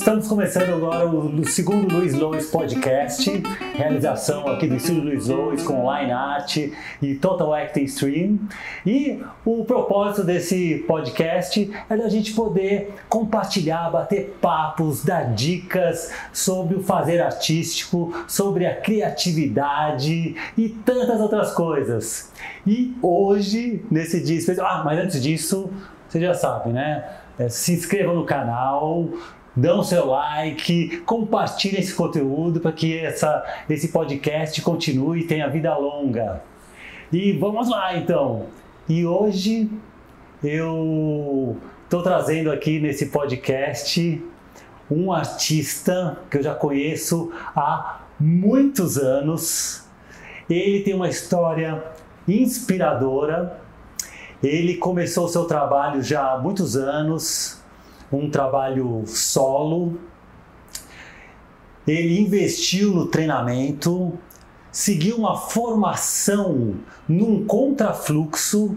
estamos começando agora o, segundo Luiz Lois Podcast, realização aqui do Estúdio Luiz Lois com Line Art e Total Acting Stream. E o propósito desse podcast é da gente poder compartilhar, bater papos, dar dicas sobre o fazer artístico, sobre a criatividade e tantas outras coisas. E hoje, nesse dia especial, ah, mas antes disso, você já sabe, né? É, se inscreva no canal, dão seu like, compartilhem esse conteúdo para que essa, esse podcast continue e tenha vida longa. E vamos lá então. E hoje eu estou trazendo aqui nesse podcast um artista que eu já conheço há muitos anos. Ele tem uma história inspiradora. Ele começou seu trabalho já há muitos anos, um trabalho solo. Ele investiu no treinamento, seguiu uma formação num contrafluxo,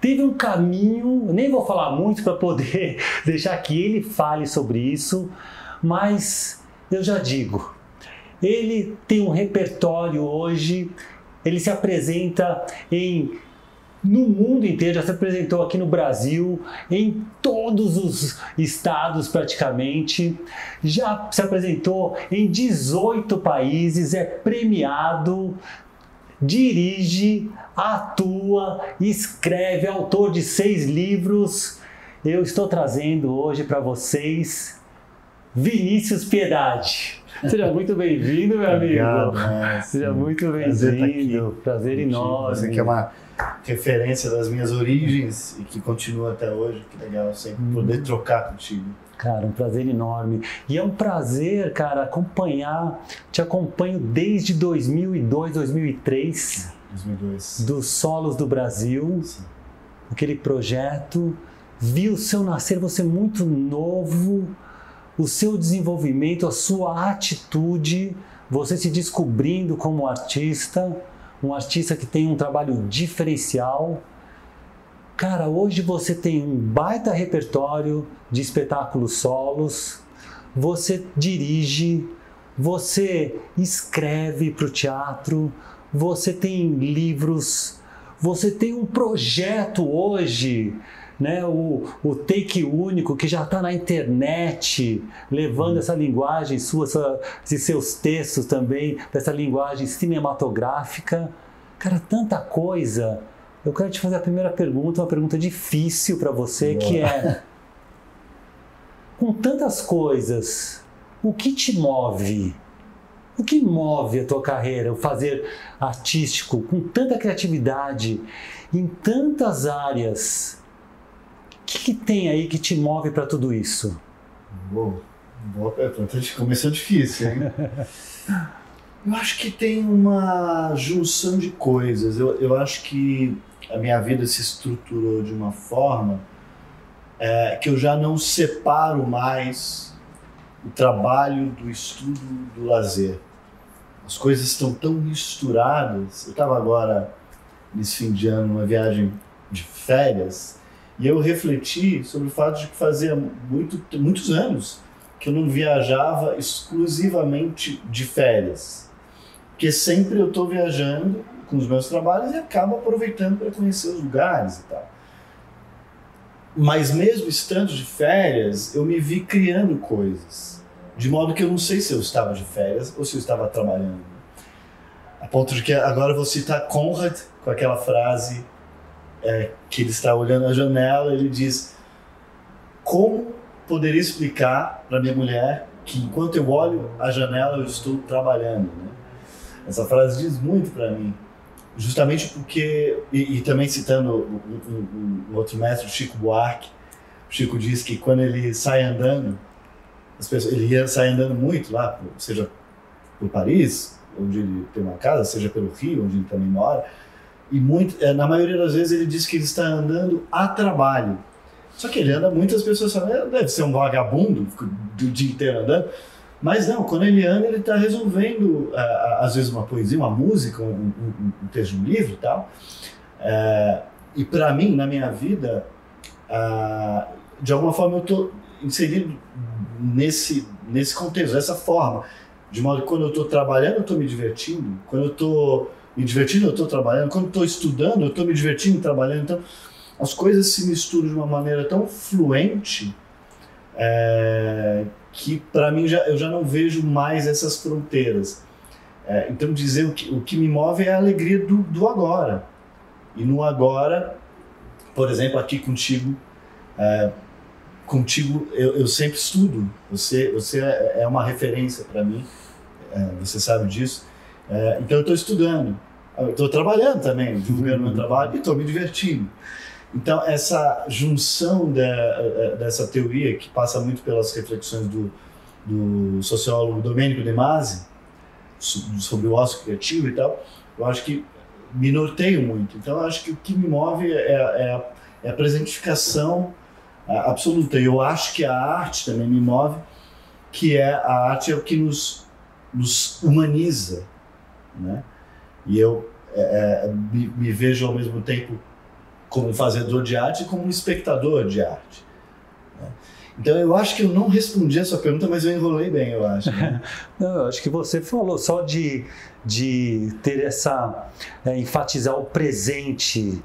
teve um caminho, nem vou falar muito para poder deixar que ele fale sobre isso, mas eu já digo, ele tem um repertório hoje, ele se apresenta em no mundo inteiro, já se apresentou aqui no Brasil, em todos os estados praticamente, já se apresentou em 18 países, é premiado, dirige, atua, escreve, é autor de seis livros. Eu estou trazendo hoje para vocês Vinícius Piedade. Seja muito bem-vindo, meu amigo. Obrigado, Seja muito bem-vindo. Prazer, Prazer enorme. Você que é uma referência das minhas origens e que continua até hoje. Que legal sempre hum. poder trocar contigo. Cara, um prazer enorme. E é um prazer, cara, acompanhar. Te acompanho desde 2002, 2003. 2002. Dos Solos do Brasil. Sim. Aquele projeto. Vi o seu nascer, você muito novo, o seu desenvolvimento, a sua atitude, você se descobrindo como artista um artista que tem um trabalho diferencial. Cara, hoje você tem um baita repertório de espetáculos solos, você dirige, você escreve para o teatro, você tem livros, você tem um projeto hoje né, o, o take único que já está na internet, levando essa linguagem sua, esses seus textos também, dessa linguagem cinematográfica. Cara, tanta coisa. Eu quero te fazer a primeira pergunta, uma pergunta difícil para você, Boa. que é: com tantas coisas, o que te move? O que move a tua carreira, o fazer artístico, com tanta criatividade, em tantas áreas? Que, que tem aí que te move para tudo isso? Bom, boa pergunta. Começou difícil, hein? eu acho que tem uma junção de coisas. Eu, eu acho que a minha vida se estruturou de uma forma é, que eu já não separo mais o trabalho do estudo do lazer. As coisas estão tão misturadas. Eu estava agora, nesse fim de ano, numa viagem de férias e eu refleti sobre o fato de que fazia muito, muitos anos que eu não viajava exclusivamente de férias. Porque sempre eu estou viajando com os meus trabalhos e acabo aproveitando para conhecer os lugares e tal. Mas mesmo estando de férias, eu me vi criando coisas. De modo que eu não sei se eu estava de férias ou se eu estava trabalhando. A ponto de que agora eu vou citar Conrad com aquela frase é, que ele está olhando a janela, ele diz: Como poderia explicar para minha mulher que enquanto eu olho a janela eu estou trabalhando? Né? Essa frase diz muito para mim, justamente porque, e, e também citando um, um, um, outro mestre, Chico Buarque, Chico diz que quando ele sai andando, as pessoas, ele ia sair andando muito lá, seja por Paris, onde ele tem uma casa, seja pelo Rio, onde ele também mora, e muito, é, na maioria das vezes ele diz que ele está andando a trabalho. Só que ele anda, muitas pessoas falam, é, deve ser um vagabundo do dia inteiro andando. Mas não, quando ele anda, ele está resolvendo, às vezes, uma poesia, uma música, um, um, um texto um livro e tal. É, e para mim, na minha vida, de alguma forma, eu tô, inserido nesse, nesse contexto, dessa forma. De modo que quando eu estou trabalhando, eu estou me divertindo. Quando eu estou me divertindo, eu estou trabalhando. Quando estou estudando, eu estou me divertindo trabalhando. Então, as coisas se misturam de uma maneira tão fluente é, que, para mim, já, eu já não vejo mais essas fronteiras. É, então, dizer o que, o que me move é a alegria do, do agora. E no agora, por exemplo, aqui contigo, é, contigo eu, eu, sempre estudo. Você, você é uma referência para mim, é, você sabe disso. É, então eu estou estudando, estou trabalhando também, divulgando meu trabalho e estou me divertindo. Então essa junção de, é, dessa teoria que passa muito pelas reflexões do, do sociólogo Domenico De Masi sobre o ócio criativo e tal, eu acho que me norteio muito. Então eu acho que o que me move é, é, a, é a presentificação absoluta. Eu acho que a arte também me move, que é a arte é o que nos, nos humaniza, né? E eu é, é, me, me, vejo ao mesmo tempo como fazedor de arte e como espectador de arte. Né? Então eu acho que eu não respondi a sua pergunta, mas eu enrolei bem, eu acho. Né? não, eu acho que você falou só de, de ter essa é, enfatizar o presente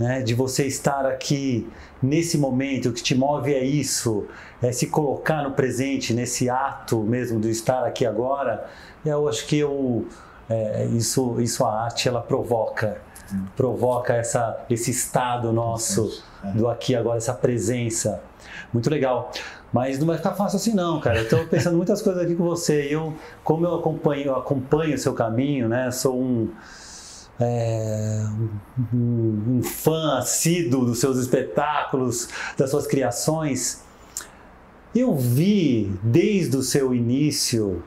né, de você estar aqui nesse momento, o que te move é isso, é se colocar no presente, nesse ato mesmo de estar aqui agora. Eu acho que eu, é, isso, isso a arte ela provoca, hum. provoca essa, esse estado nosso é. do aqui agora, essa presença. Muito legal. Mas não vai ficar fácil assim não, cara. Estou pensando muitas coisas aqui com você. Eu, como eu acompanho, eu acompanho o seu caminho, né? Sou um é, um, um, fã assíduo dos seus espetáculos, das suas criações. Eu vi desde o seu início,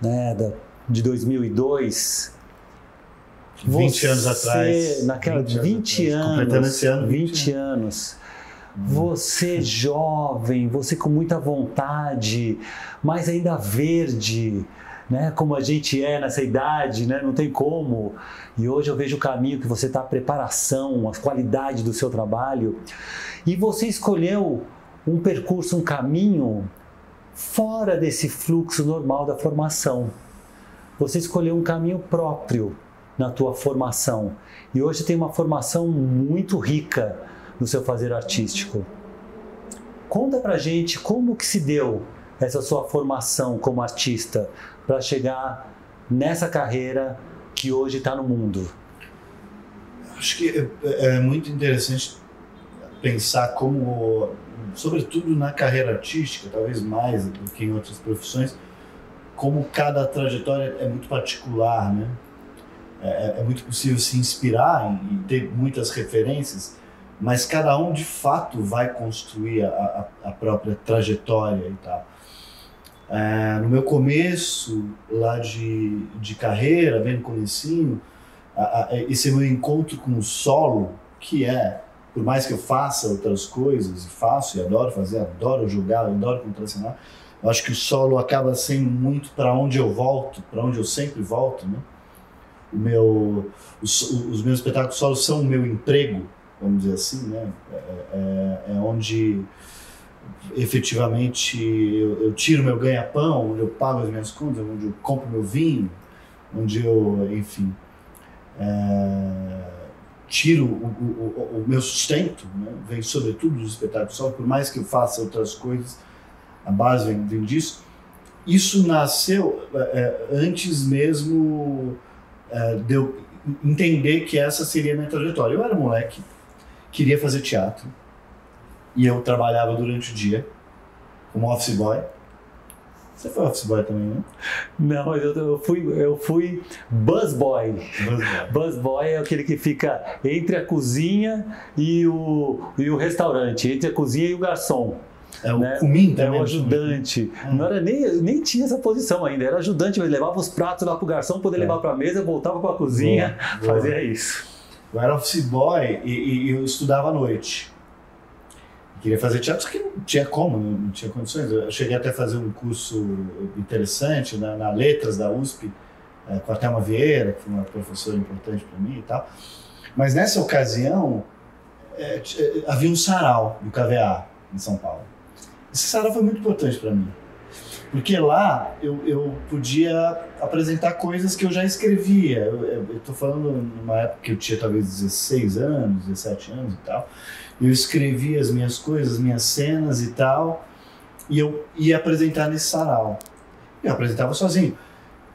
né, da, de 2002, 20 você, anos atrás. Naquela 20, 20 anos. Completando esse ano. 20, 20 anos. Hum. Você jovem, você com muita vontade, mas ainda verde, né? Como a gente é nessa idade, né? Não tem como. E hoje eu vejo o caminho que você está, a preparação, a qualidade do seu trabalho. E você escolheu um percurso, um caminho fora desse fluxo normal da formação. Você escolheu um caminho próprio na tua formação. E hoje tem uma formação muito rica no seu fazer artístico. Conta pra gente como que se deu essa sua formação como artista para chegar nessa carreira que hoje está no mundo? Acho que é, é muito interessante pensar como, sobretudo na carreira artística, talvez mais do que em outras profissões, como cada trajetória é muito particular, né? É, é, é muito possível se inspirar e ter muitas referências, mas cada um de fato vai construir a, a, a própria trajetória e tal. É, no meu começo lá de, de carreira, bem no comecinho, a, esse meu encontro com o solo, que é, por mais que eu faça outras coisas, e faço e adoro fazer, adoro jogar, adoro contracenar, eu acho que o solo acaba sendo muito para onde eu volto, para onde eu sempre volto, né? O meu, os, os meus espetáculos solos são o meu emprego, vamos dizer assim, né? É, é, é onde efetivamente eu, eu tiro meu ganha-pão, onde eu pago as minhas contas, onde eu compro meu vinho, onde eu, enfim, é, tiro o, o, o, meu sustento, né? vem sobretudo dos espetáculos só, por mais que eu faça outras coisas, a base vem, vem disso. Isso nasceu é, antes mesmo é, de eu entender que essa seria a minha trajetória. Eu era moleque, queria fazer teatro, e eu trabalhava durante o dia como office boy. Você foi office boy também, né? Não, eu, eu fui, eu fui bus boy. Bus boy. é aquele que fica entre a cozinha e o, e o restaurante, entre a cozinha e o garçom. É o né? também. É o ajudante. É. Não era nem, nem tinha essa posição ainda. Era ajudante, mas levava os pratos lá pro garçom, poder é. levar para a mesa, voltava para a cozinha, boa, boa. fazia isso. Eu era office boy e, e, eu estudava à noite queria fazer teatro, só que não tinha como, não, tinha condições. Eu cheguei até a fazer um curso interessante na, na Letras da USP, é, com a Thelma Vieira, que foi uma professora importante para mim e tal. Mas nessa ocasião, é, havia um sarau do KVA em São Paulo. Esse sarau foi muito importante para mim. Porque lá eu, eu podia apresentar coisas que eu já escrevia. Eu estou falando numa época que eu tinha talvez 16 anos, 17 anos e tal. Eu escrevia as minhas coisas, as minhas cenas e tal, e eu ia apresentar nesse sarau. Eu apresentava sozinho.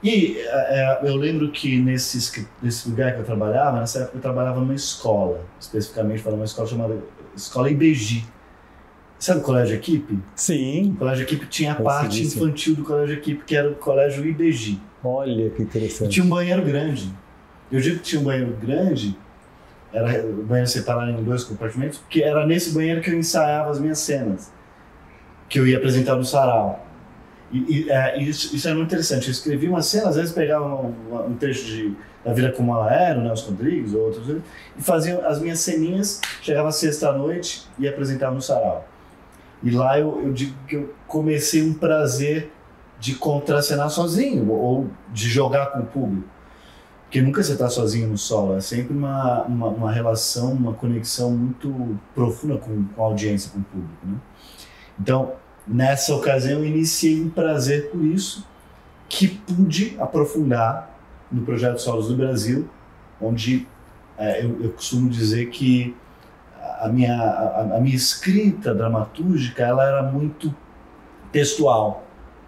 E é, eu lembro que nesse, nesse lugar que eu trabalhava, nessa época eu trabalhava numa escola, especificamente para uma escola chamada Escola IBG Sabe o Colégio Equipe? Sim. O Colégio Equipe tinha a parte infantil do Colégio Equipe, que era o Colégio IBG. Olha que interessante. E tinha um banheiro grande. Eu digo que tinha um banheiro grande, era o banheiro separado em dois compartimentos, porque era nesse banheiro que eu ensaiava as minhas cenas, que eu ia apresentar no sarau. E, e é, isso, isso era muito interessante. Eu escrevia uma cena, às vezes pegava um, um trecho de Da Vida Como Ela Era, o Nelson Rodrigues ou outros, e fazia as minhas ceninhas, chegava sexta-noite e apresentava no sarau. E lá eu, eu digo que eu comecei um prazer de contracenar sozinho ou de jogar com o público. Porque nunca você está sozinho no solo, é sempre uma, uma, uma, relação, uma conexão muito profunda com, com a audiência, com o público. Né? Então, nessa ocasião, eu iniciei um prazer por isso, que pude aprofundar no projeto Solos do Brasil, onde é, eu, eu costumo dizer que a minha, a, a, minha escrita dramatúrgica ela era muito textual.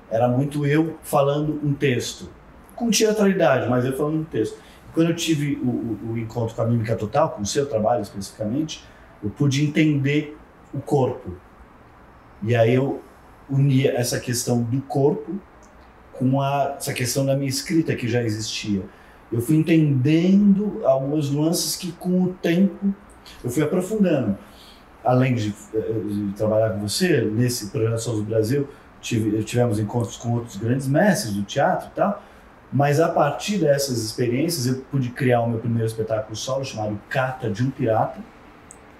Era muito eu falando um texto. Com teatralidade, mas eu falando um texto. Quando eu tive o, o, o encontro com a Mímica Total, com o seu trabalho especificamente, eu pude entender o corpo. E aí eu unia essa questão do corpo com a, essa questão da minha escrita que já existia. Eu fui entendendo algumas nuances que com o tempo eu fui aprofundando. Além de, eh, de trabalhar com você, nesse projeto Sons do Brasil, tive, tivemos encontros com outros grandes mestres do teatro e tal, mas a partir dessas experiências eu pude criar o meu primeiro espetáculo solo chamado Carta de um Pirata.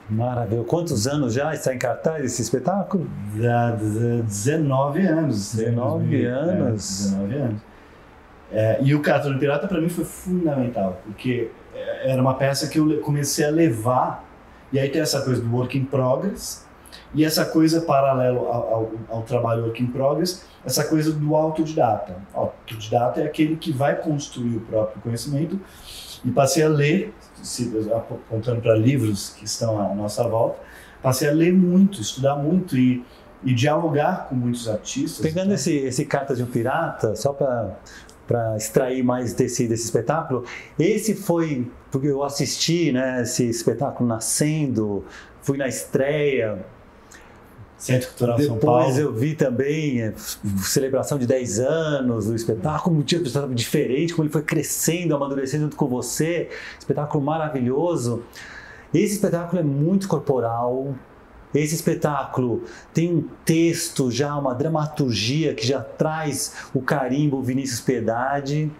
Maravilha. Quantos anos já está em cartaz esse espetáculo? Da, 19 anos. 19 anos. É, 19 anos. É, e o Carta de um Pirata para mim foi fundamental, porque era uma peça que eu comecei a levar, e aí tem essa coisa do work in progress, e essa coisa paralelo ao, ao, ao trabalho work in progress, essa coisa do autodidata. Autodidata é aquele que vai construir o próprio conhecimento, e passei a ler, se, apontando para livros que estão à nossa volta, passei a ler muito, estudar muito e, e dialogar com muitos artistas. Pegando esse, esse Cartas de um Pirata, só para para extrair mais desse, desse espetáculo. Esse foi, porque eu assisti né, esse espetáculo nascendo, fui na estreia. Centro Cultural Depois São Paulo. eu vi também é, celebração de 10 anos do espetáculo, um tipo de espetáculo diferente, como ele foi crescendo, amadurecendo junto com você. Espetáculo maravilhoso. Esse espetáculo é muito corporal, esse espetáculo tem um texto já, uma dramaturgia que já traz o carimbo Vinícius Piedade.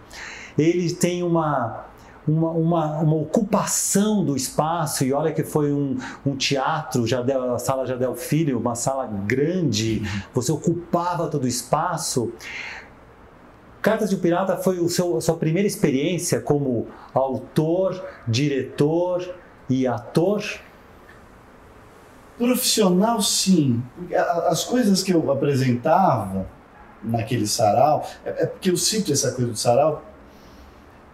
Ele tem uma, uma, uma, uma, ocupação do espaço, e olha que foi um, um teatro, Jardel, a sala Jardel Filho, uma sala grande, você ocupava todo o espaço. Cartas de um Pirata foi o seu, a sua primeira experiência como autor, diretor e ator? Profissional, sim. As coisas que eu apresentava naquele sarau, é, é porque eu sinto essa coisa do sarau,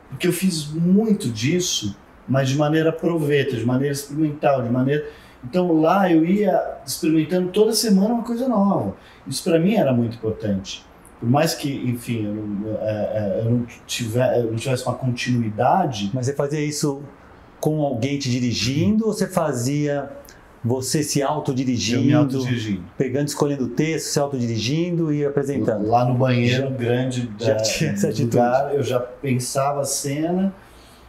porque eu fiz muito disso, mas de maneira proveta, de maneira experimental, de maneira. Então lá eu ia experimentando toda semana uma coisa nova. Isso para mim era muito importante. Por mais que, enfim, eu não, é, é, eu não, tiver, eu não tivesse uma continuidade. Mas você fazia isso com alguém te dirigindo ou você fazia você se autodirigindo, autodirigindo, pegando, escolhendo o texto, se autodirigindo e apresentando. Lá no banheiro já, grande da, já tinha essa lugar, eu já pensava a cena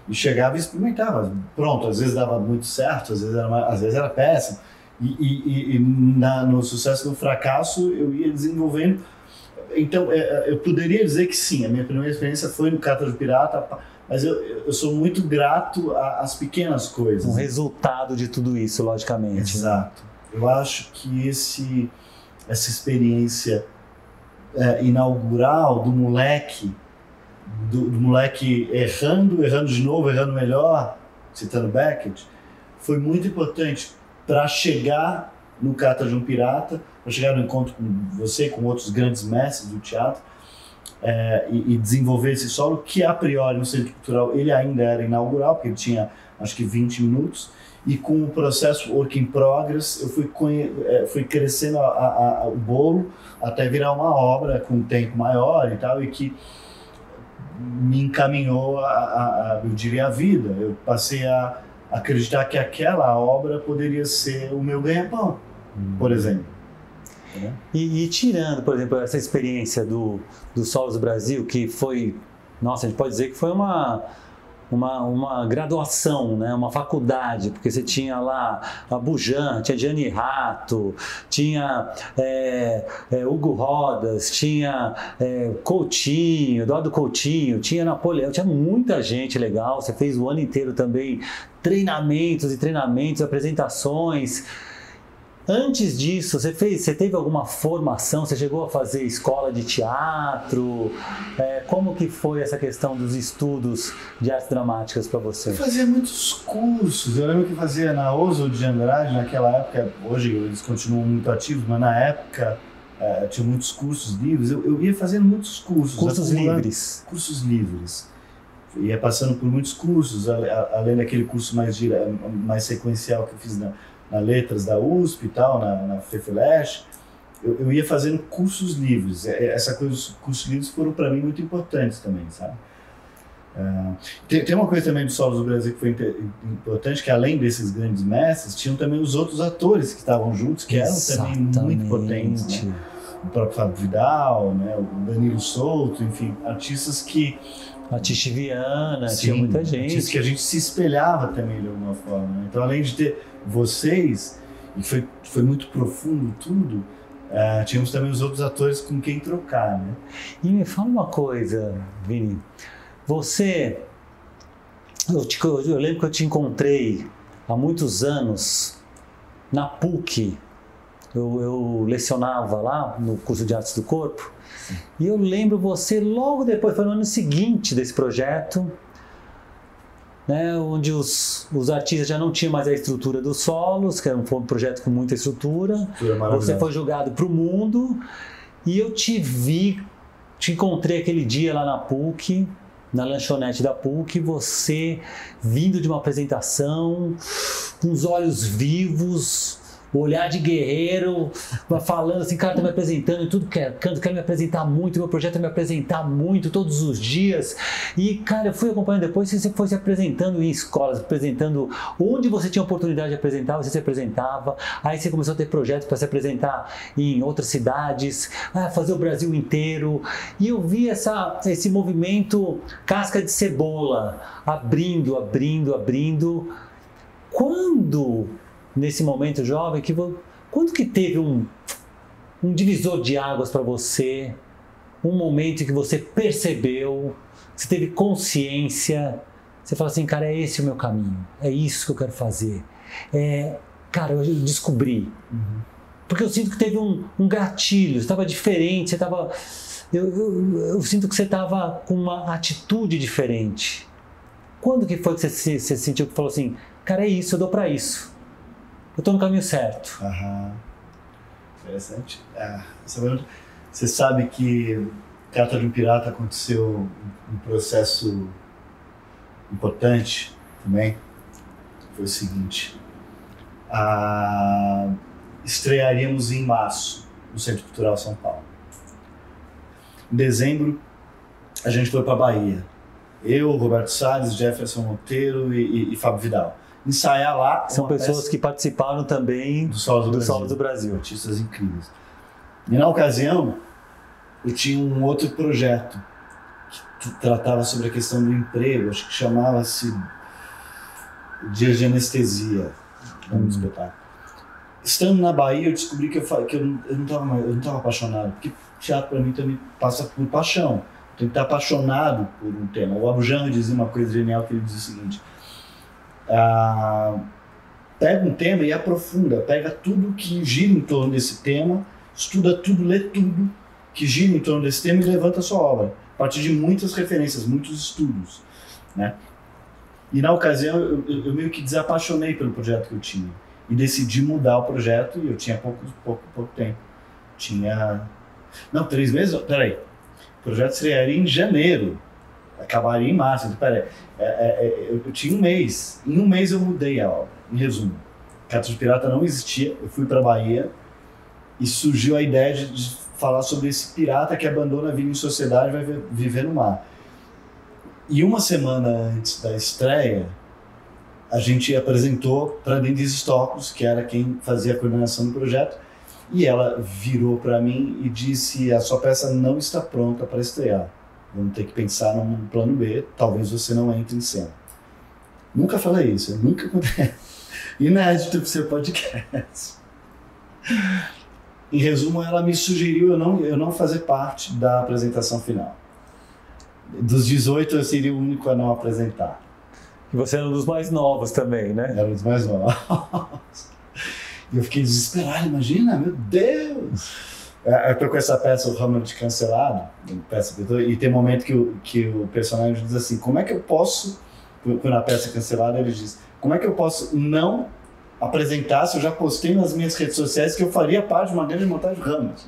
e chegava e experimentava. Pronto, às vezes dava muito certo, às vezes era, às vezes era péssimo. E, e, e na, no sucesso e no fracasso eu ia desenvolvendo. Então, é, é, eu poderia dizer que sim, a minha primeira experiência foi no Cata do Pirata, mas eu, eu sou muito grato às pequenas coisas. Um resultado de tudo isso, logicamente. Exato. Eu acho que esse, essa experiência é, inaugural do moleque, do, do, moleque errando, errando de novo, errando melhor, citando Beckett, foi muito importante para chegar no Cata de um Pirata, para chegar no encontro com você, com outros grandes mestres do teatro, é, e, e, desenvolver esse solo, que a priori no Centro Cultural ele ainda era inaugural, porque ele tinha acho que 20 minutos, e com o processo Work in Progress, eu fui, é, fui crescendo a, a, a, o bolo até virar uma obra com um tempo maior e tal, e que me encaminhou a, a, eu diria, a vida. Eu passei a acreditar que aquela obra poderia ser o meu ganha-pão, hum. por exemplo. E, e, tirando, por exemplo, essa experiência do, do Solos Brasil, que foi, nossa, a gente pode dizer que foi uma uma, uma graduação, né? uma faculdade, porque você tinha lá a Bujan, tinha Gianni Rato, tinha é, é, Hugo Rodas, tinha é, Coutinho, Eduardo Coutinho, tinha Napoleão, tinha muita gente legal. Você fez o ano inteiro também treinamentos e treinamentos, apresentações. Antes disso, você fez, você teve alguma formação? Você chegou a fazer escola de teatro? É, como que foi essa questão dos estudos de artes dramáticas para você? Eu fazia muitos cursos. Eu lembro que fazia na Oso de Andrade naquela época. Hoje eles continuam muito ativos, mas na época é, tinha muitos cursos livres. Eu, eu ia fazendo muitos cursos. Cursos livres. Cursos livres. Ia passando por muitos cursos, além daquele curso mais, mais sequencial que eu fiz na na Letras da USP e tal, na, na FEFELESH, eu, eu, ia fazendo cursos livres. É, é, essa coisa dos cursos livres foram para mim muito importantes também, sabe? Uh, tem, tem, uma coisa também do Solos do Brasil que foi importante, que além desses grandes mestres, tinham também os outros atores que estavam juntos, que Exatamente. eram também muito potentes. Né? O próprio Fábio Vidal, né? o Danilo Souto, enfim, artistas que a Tichi Viana, Sim, tinha muita gente. Artistas que a gente se espelhava também de alguma forma. Né? Então, além de ter vocês, e foi, foi muito profundo tudo, uh, tínhamos também os outros atores com quem trocar, né? E me fala uma coisa, Vini. Você... Eu, te, eu lembro que eu te encontrei há muitos anos na PUC. Eu, eu lecionava lá no curso de Artes do Corpo. Sim. E eu lembro você logo depois, foi no ano seguinte desse projeto, né, onde os, os artistas já não tinham mais a estrutura dos solos, que era um projeto com muita estrutura. Você foi jogado para o mundo e eu te vi, te encontrei aquele dia lá na PUC, na lanchonete da PUC, você vindo de uma apresentação, com os olhos vivos, olhar de guerreiro, falando assim, cara, tá me apresentando em tudo que é canto, quero me apresentar muito, meu projeto é me apresentar muito, todos os dias. E, cara, eu fui acompanhando depois, você foi se apresentando em escolas, apresentando onde você tinha oportunidade de apresentar, você se apresentava, aí você começou a ter projetos para se apresentar em outras cidades, fazer o Brasil inteiro. E eu vi essa, esse movimento casca de cebola, abrindo, abrindo, abrindo. Quando nesse momento jovem que quando que teve um um divisor de águas para você, um momento que você percebeu, você teve consciência, você fala assim, cara, é esse o meu caminho, é isso que eu quero fazer. É, cara, eu descobri. Uhum. Porque eu sinto que teve um, um gatilho, estava diferente, você estava. Eu, eu, eu, sinto que você estava com uma atitude diferente. Quando que foi que você, você sentiu que falou assim, cara, é isso, eu dou para isso eu estou no caminho certo. Aham. Interessante. É, você sabe que Carta de um Pirata aconteceu um processo importante também. Foi o seguinte: a... estrearíamos em março no Centro Cultural São Paulo. Em dezembro, a gente foi para Bahia. Eu, Roberto Salles, Jefferson Monteiro e, e, e Fábio Vidal ensaiar lá. São pessoas que participaram também do Solo do, do, Brasil. do Brasil. Artistas incríveis. E na ocasião, eu tinha um outro projeto que tratava sobre a questão do emprego, acho que chamava-se Dias de Anestesia, um hum. espetáculo. Estando na Bahia, eu descobri que eu, que eu, eu não estava apaixonado, porque teatro para mim também passa por paixão. Tem que estar apaixonado por um tema. O Abu Janra dizia uma coisa genial que ele dizia o seguinte: ah, pega um tema e aprofunda, pega tudo que gira em torno desse tema, estuda tudo, lê tudo que gira em torno desse tema e levanta a sua obra, a partir de muitas referências, muitos estudos. Né? E na ocasião eu, eu, meio que desapaixonei pelo projeto que eu tinha. e decidi mudar o projeto e eu tinha pouco, pouco, pouco tempo. Tinha. Não, três meses? Peraí. O projeto estrearia em janeiro. Acabaria em março. Então, peraí. É, é, é, eu, eu tinha um mês. Em um mês eu mudei a obra, em resumo. Carta de Pirata não existia. Eu fui para Bahia e surgiu a ideia de, de, falar sobre esse pirata que abandona a vida em sociedade e vai viver no mar. E uma semana antes da estreia, a gente apresentou para Denise Stocos, que era quem fazia a coordenação do projeto, e ela virou para mim e disse: A sua peça não está pronta para estrear. Vamos ter que pensar num plano B, talvez você não entre em cena. Nunca falei isso, nunca acontece. Inédito para o seu podcast. Em resumo, ela me sugeriu eu não, eu não fazer parte da apresentação final. Dos 18, eu seria o único a não apresentar. E você era um dos mais novos também, né? Era um dos mais novos. E eu fiquei desesperado, imagina, meu Deus! É, eu tô com essa peça, o Hamlet cancelado, peça, e tem um momento que o, que o personagem diz assim: como é que eu posso, quando a peça é cancelada, ele diz: como é que eu posso não apresentar se eu já postei nas minhas redes sociais que eu faria parte de uma grande montagem Hamlet?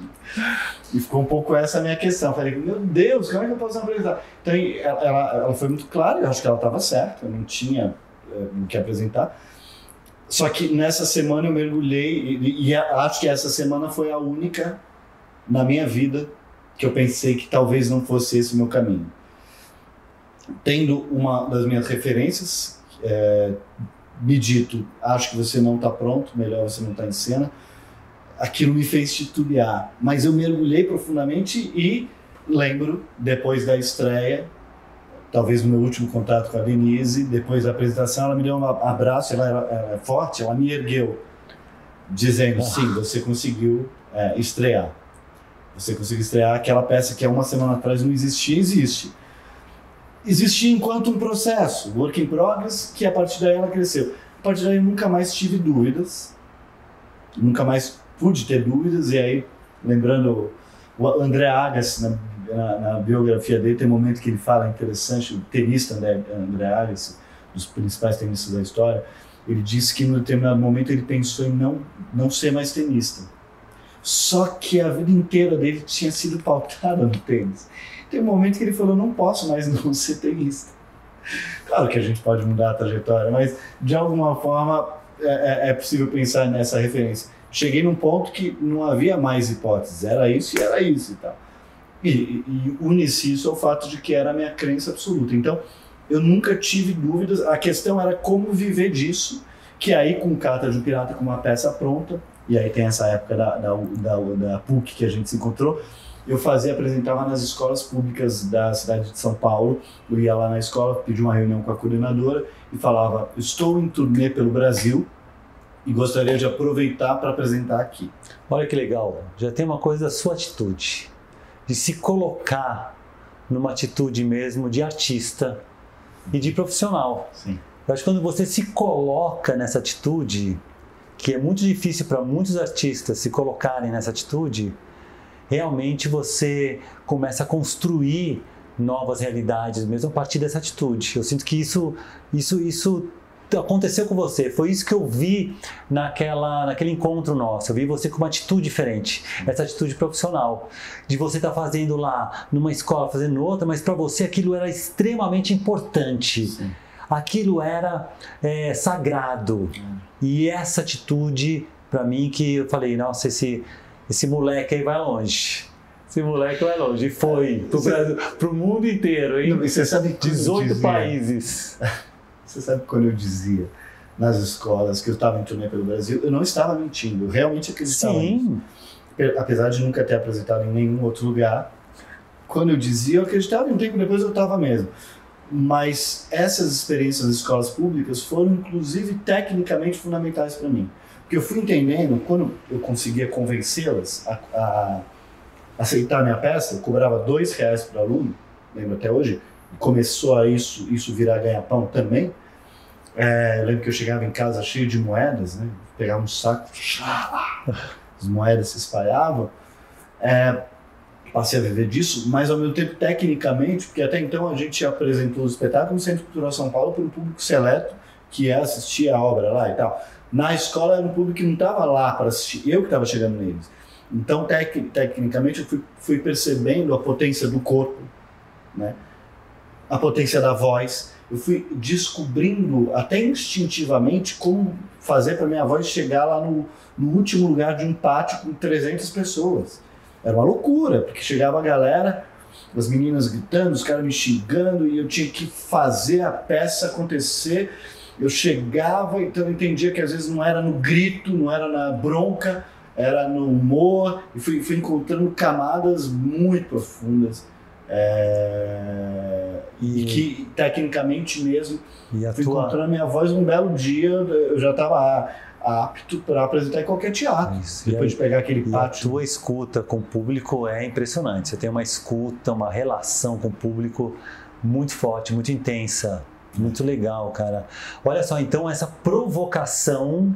E ficou um pouco essa a minha questão. Eu falei: meu Deus, como é que eu posso apresentar? Então ela, ela, ela foi muito clara, eu acho que ela estava certa, eu não tinha é, o que apresentar. Só que nessa semana eu mergulhei e, e acho que essa semana foi a única na minha vida que eu pensei que talvez não fosse esse o meu caminho. Tendo uma das minhas referências é, me dito, acho que você não está pronto, melhor você não estar tá em cena, aquilo me fez titubear. Mas eu mergulhei profundamente e lembro, depois da estreia, talvez no meu último contato com a Denise, depois da apresentação, ela me deu um abraço, ela era, era forte, ela me ergueu, dizendo: sim, você conseguiu é, estrear. Você conseguiu estrear aquela peça que há uma semana atrás não existia, existe. Existia enquanto um processo, work in progress, que a partir daí ela cresceu. A partir daí eu nunca mais tive dúvidas, nunca mais pude ter dúvidas, e aí, lembrando o André Agassi, na na, na, biografia dele tem um momento que ele fala interessante, o tenista André, André Agassi, dos principais tenistas da história, ele disse que um determinado momento ele pensou em não, não ser mais tenista. Só que a vida inteira dele tinha sido pautada no tênis. Tem um momento que ele falou: não posso mais não ser tenista. Claro que a gente pode mudar a trajetória, mas de alguma forma é, é, é possível pensar nessa referência. Cheguei num ponto que não havia mais hipóteses, era isso e era isso e tal. E, e une-se isso ao fato de que era a minha crença absoluta. Então, eu nunca tive dúvidas. A questão era como viver disso, que aí com Carta de um Pirata com uma peça pronta, e aí tem essa época da, da, da, da PUC que a gente se encontrou, eu fazia, apresentava nas escolas públicas da cidade de São Paulo. Eu ia lá na escola, pedi uma reunião com a coordenadora e falava: Estou em turnê pelo Brasil e gostaria de aproveitar para apresentar aqui. Olha que legal, já tem uma coisa da sua atitude de se colocar numa atitude mesmo de artista e de profissional. Sim. Eu acho que quando você se coloca nessa atitude, que é muito difícil para muitos artistas se colocarem nessa atitude, realmente você começa a construir novas realidades mesmo a partir dessa atitude. Eu sinto que isso isso isso aconteceu com você. Foi isso que eu vi naquela, naquele encontro nosso. Eu vi você com uma atitude diferente, essa atitude profissional, de você estar tá fazendo lá numa escola, fazendo outra, mas para você aquilo era extremamente importante. Sim. Aquilo era é, sagrado. Hum. E essa atitude, para mim, que eu falei, nossa, esse, esse moleque aí vai longe. Esse moleque vai longe. E foi pro, Brasil, pro mundo inteiro, hein? Não, você sabe 18 países. Você sabe quando eu dizia nas escolas que eu estava em turnê pelo Brasil, eu não estava mentindo, eu realmente acreditava Sim. nisso. Apesar de nunca ter apresentado em nenhum outro lugar, quando eu dizia, eu acreditava e um tempo depois eu estava mesmo. Mas essas experiências nas escolas públicas foram, inclusive, tecnicamente fundamentais para mim. Porque eu fui entendendo, quando eu conseguia convencê-las a, a aceitar a minha peça, eu cobrava dois reais para aluno, lembro até hoje, começou a isso, isso virar ganha-pão também. É, eu lembro que eu chegava em casa cheio de moedas, né? Pegava um saco, as moedas se espalhavam. É, passei a viver disso, mas ao mesmo tempo tecnicamente, porque até então a gente apresentou o espetáculo no Centro Cultural São Paulo para um público seleto que ia assistir a obra lá e tal. Na escola era um público que não estava lá para assistir, eu que estava chegando neles. Então, tec, tecnicamente, eu fui, fui, percebendo a potência do corpo, né? a potência da voz. Eu fui descobrindo, até instintivamente, como fazer para minha voz chegar lá no, no último lugar de um pátio com 300 pessoas. Era uma loucura, porque chegava a galera, as meninas gritando, os caras me xingando, e eu tinha que fazer a peça acontecer. Eu chegava, então eu entendia que às vezes não era no grito, não era na bronca, era no humor, e fui, fui encontrando camadas muito profundas. É... E, e, que tecnicamente mesmo fui tua... encontrando a minha voz um belo dia, eu já estava apto para apresentar em qualquer teatro. Isso. Depois de pegar aquele pátio. A tua escuta com o público é impressionante. Você tem uma escuta, uma relação com o público muito forte, muito intensa. Muito legal, cara. Olha só, então essa provocação,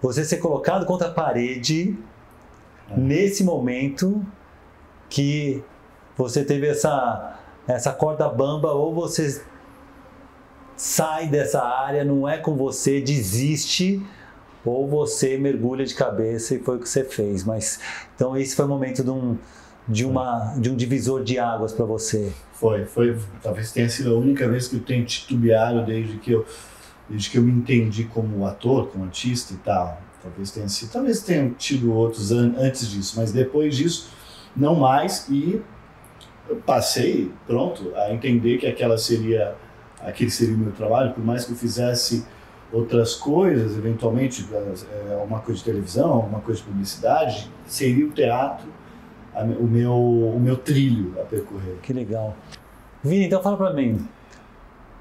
você ser colocado contra a parede é. nesse momento que você teve essa essa corda bamba ou você sai dessa área, não é com você, desiste ou você mergulha de cabeça e foi o que você fez. Mas então esse foi o momento de um de uma de um divisor de águas para você. Foi, foi, talvez tenha sido a única vez que eu tenho titubeado desde que eu desde que eu me entendi como ator, como artista e tal. Talvez tenha sido, talvez tenha tido outros an antes disso, mas depois disso não mais e eu passei, pronto, a entender que aquela seria aquele seria o meu trabalho, por mais que eu fizesse outras coisas, eventualmente é, uma coisa de televisão, uma coisa de publicidade, seria o teatro o meu, o meu trilho a percorrer. Que legal. Vini, então fala para mim.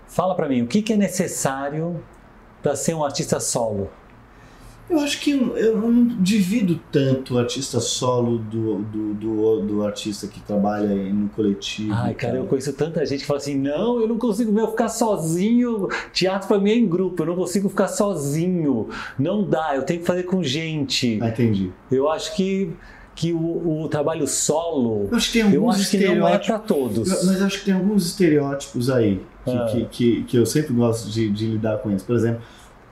Fala para mim, o que, que é necessário para ser um artista solo? Eu acho que eu não divido tanto o artista solo do, do, do, do artista que trabalha no coletivo. Ai, cara, eu conheço tanta gente que fala assim: não, eu não consigo meu, ficar sozinho. Teatro para mim é em grupo, eu não consigo ficar sozinho. Não dá, eu tenho que fazer com gente. Ah, entendi. Eu acho que que o, o, trabalho solo eu acho que, tem alguns eu acho que não é para todos. Mas acho que tem alguns estereótipos aí que, ah. que, que, que, eu sempre gosto de, de lidar com isso. Por exemplo,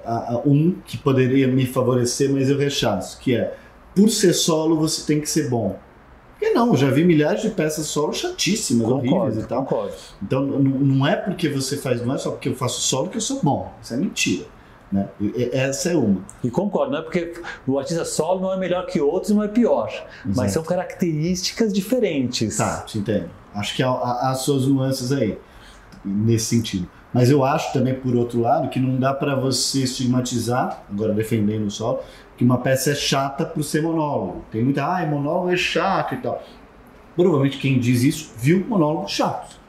a, a, um que poderia me favorecer, mas eu rechaço, que é por ser solo você tem que ser bom. Porque não, já vi milhares de peças solo chatíssimas, concordo, horríveis e tal. Concordo. Então não é porque você faz, não é só porque eu faço solo que eu sou bom. Isso é mentira. Né? Essa é uma. E concordo, não é porque o artista solo não é melhor que outros, não é pior. Exato. Mas são características diferentes. Tá, te entendo. Acho que há, há, há suas nuances aí, nesse sentido. Mas eu acho também, por outro lado, que não dá para você estigmatizar, agora defendendo o solo, que uma peça é chata por ser monólogo. Tem muita, ah, monólogo é chato e tal. Provavelmente quem diz isso viu monólogos chatos.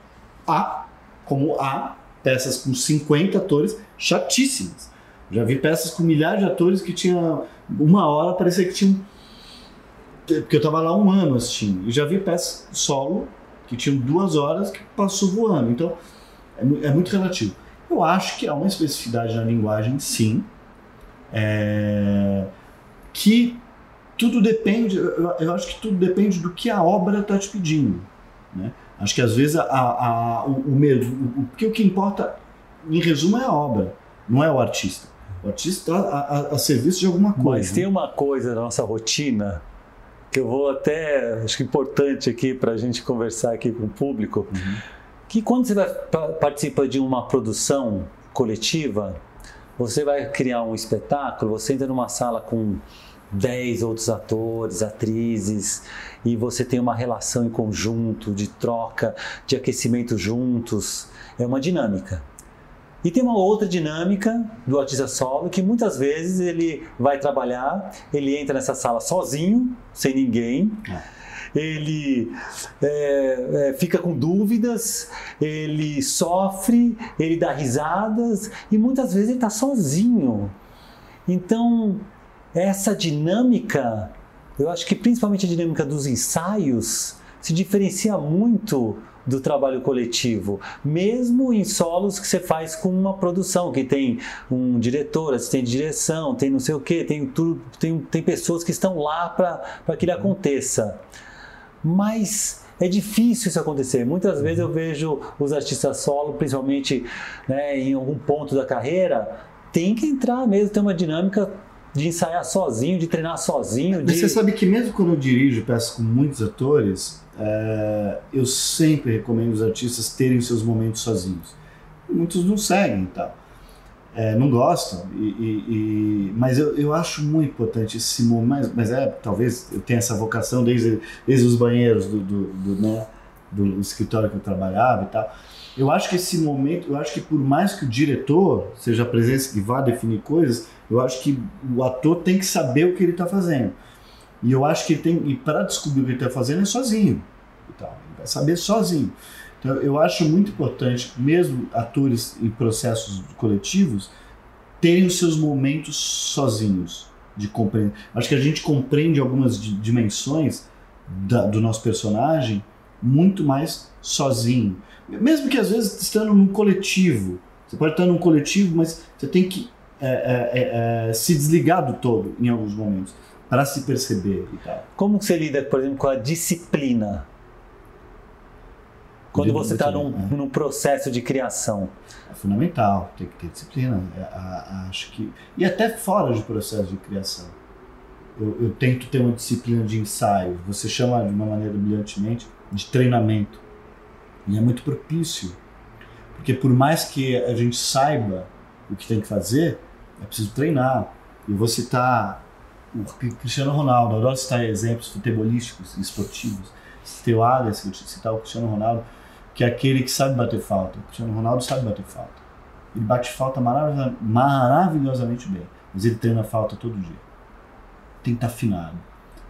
Há, como há peças com 50 atores chatíssimas. Já vi peças com milhares de atores que tinha uma hora, parecia que tinham. Porque eu estava lá um ano assistindo. E já vi peças solo que tinham duas horas que passou voando. Então, é, é muito relativo. Eu acho que há uma especificidade na linguagem, sim. É... Que tudo depende, eu, eu, acho que tudo depende do que a obra está te pedindo. Né? Acho que às vezes a, a, o, o, o, o, o que importa, em resumo, é a obra, não é o artista. O artista está a, a, serviço de alguma coisa. Mas tem uma coisa na nossa rotina que eu vou até, acho que importante aqui para a gente conversar aqui com o público, uhum. Que quando você vai participa de uma produção coletiva, você vai criar um espetáculo, você entra numa sala com 10 outros atores, atrizes, e você tem uma relação em conjunto, de troca, de aquecimento juntos. É uma dinâmica. E tem uma outra dinâmica do artista solo que muitas vezes ele vai trabalhar, ele entra nessa sala sozinho, sem ninguém. É. Ele é, é, fica com dúvidas, ele sofre, ele dá risadas e muitas vezes ele está sozinho. Então, essa dinâmica, eu acho que principalmente a dinâmica dos ensaios, se diferencia muito do trabalho coletivo, mesmo em solos que você faz com uma produção, que tem um diretor, assistente de direção, tem não sei o que, tem, tudo, tem, tem pessoas que estão lá para que ele aconteça. Mas é difícil isso acontecer. Muitas vezes eu vejo os artistas solo, principalmente né, em algum ponto da carreira, tem que entrar mesmo, ter uma dinâmica de ensaiar sozinho, de treinar sozinho. De... Você sabe que mesmo quando eu dirijo peças com muitos atores, é, eu sempre recomendo os artistas terem seus momentos sozinhos. Muitos não seguem e tal. É, não gostam, e, e, e, mas eu, eu acho muito importante esse momento. Mas, mas é, talvez eu tenha essa vocação desde, desde os banheiros do, do, do, né, do escritório que eu trabalhava e tal. Eu acho que esse momento, eu acho que por mais que o diretor seja a presença que vá definir coisas, eu acho que o ator tem que saber o que ele está fazendo. E eu acho que ele tem, e para descobrir o que ele está fazendo é sozinho. Então, ele vai saber sozinho. Então, eu acho muito importante, mesmo atores em processos coletivos, terem os seus momentos sozinhos de compreender. Acho que a gente compreende algumas dimensões da, do nosso personagem muito mais sozinho. Mesmo que às vezes estando num coletivo. Você pode estar num coletivo, mas você tem que é, é, é, é se desligar do todo em alguns momentos para se perceber e tal. Como você lida, por exemplo, com a disciplina? Quando você está num, é. num, processo de criação. É fundamental, tem que ter disciplina. É, acho que e até fora de processo de criação. Eu, eu, tento ter uma disciplina de ensaio. Você chama de uma maneira brilhantemente de treinamento. E é muito propício. Porque por mais que a gente saiba o que tem que fazer, é preciso treinar. Eu vou citar o Cristiano Ronaldo, eu adoro citar exemplos futebolísticos e esportivos. Citei o Alex, vou citar o Cristiano Ronaldo, que é aquele que sabe bater falta. O Cristiano Ronaldo sabe bater falta. Ele bate falta maravilhosamente bem, mas ele treina falta todo dia. Tem que estar afinado.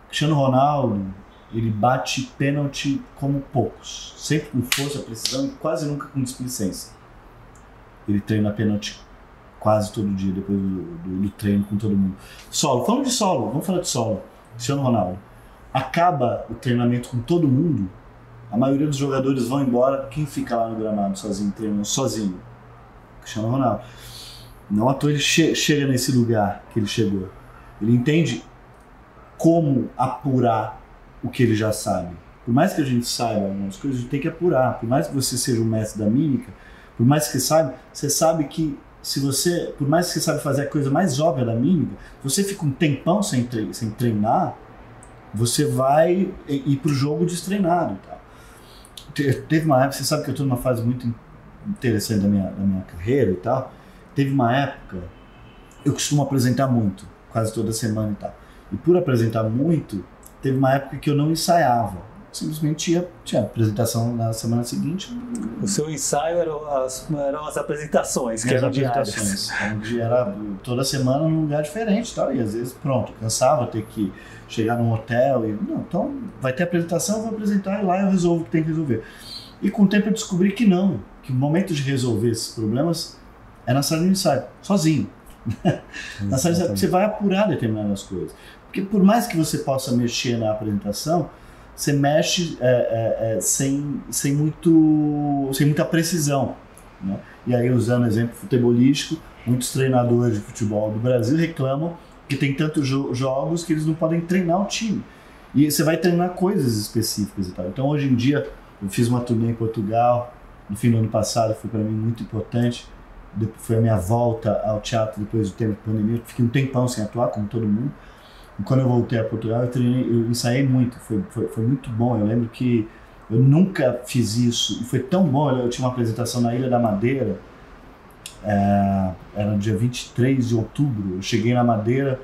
Cristiano Ronaldo, ele bate pênalti como poucos, sempre com força, precisão e quase nunca com displicência. Ele treina pênalti quase todo dia depois do, do, do, treino com todo mundo. Solo, falando de solo, vamos falar de solo. Cristiano Ronaldo. Acaba o treinamento com todo mundo, a maioria dos jogadores vão embora, quem fica lá no gramado sozinho, treinando sozinho? Cristiano Ronaldo. Não à toa ele che chega nesse lugar que ele chegou. Ele entende como apurar o que ele já sabe. Por mais que a gente saiba algumas coisas, a gente tem que apurar. Por mais que você seja um mestre da mímica, por mais que você saiba, você sabe que se você, por mais que você sabe fazer a coisa mais óbvia da mímica, você fica um tempão sem, tre sem treinar, você vai ir para o jogo destreinado. Tá? Teve uma época, você sabe que eu estou numa fase muito interessante da minha, da minha carreira e tal. Teve uma época, eu costumo apresentar muito, quase toda semana e tal. E por apresentar muito, teve uma época que eu não ensaiava simplesmente ia, tinha apresentação na semana seguinte. O seu ensaio eram as, eram as apresentações, que eram apresentações. Era toda semana num lugar diferente tal, e às vezes, pronto, cansava ter que chegar num hotel e, não, então vai ter apresentação, eu vou apresentar e lá eu resolvo o que tem que resolver. E com o tempo eu descobri que não, que o momento de resolver esses problemas é na sala de ensaio, sozinho. na sala de ensaio, você vai apurar determinadas coisas. Porque por mais que você possa mexer na apresentação, você mexe é, é, é, sem, sem, muito, sem muita precisão. Né? E aí, usando exemplo futebolístico, muitos treinadores de futebol do Brasil reclamam que tem tantos jo jogos que eles não podem treinar o time. E você vai treinar coisas específicas e tal. Então, hoje em dia, eu fiz uma turnê em Portugal, no fim do ano passado, foi para mim muito importante. Foi a minha volta ao teatro depois do tempo de pandemia. fiquei um tempão sem atuar, como todo mundo. Quando eu voltei a Portugal, eu, treinei, eu ensaiei muito, foi, foi, foi muito bom. Eu lembro que eu nunca fiz isso e foi tão bom. Eu, tinha uma apresentação na Ilha da Madeira, é, era dia 23 de outubro. Eu cheguei na Madeira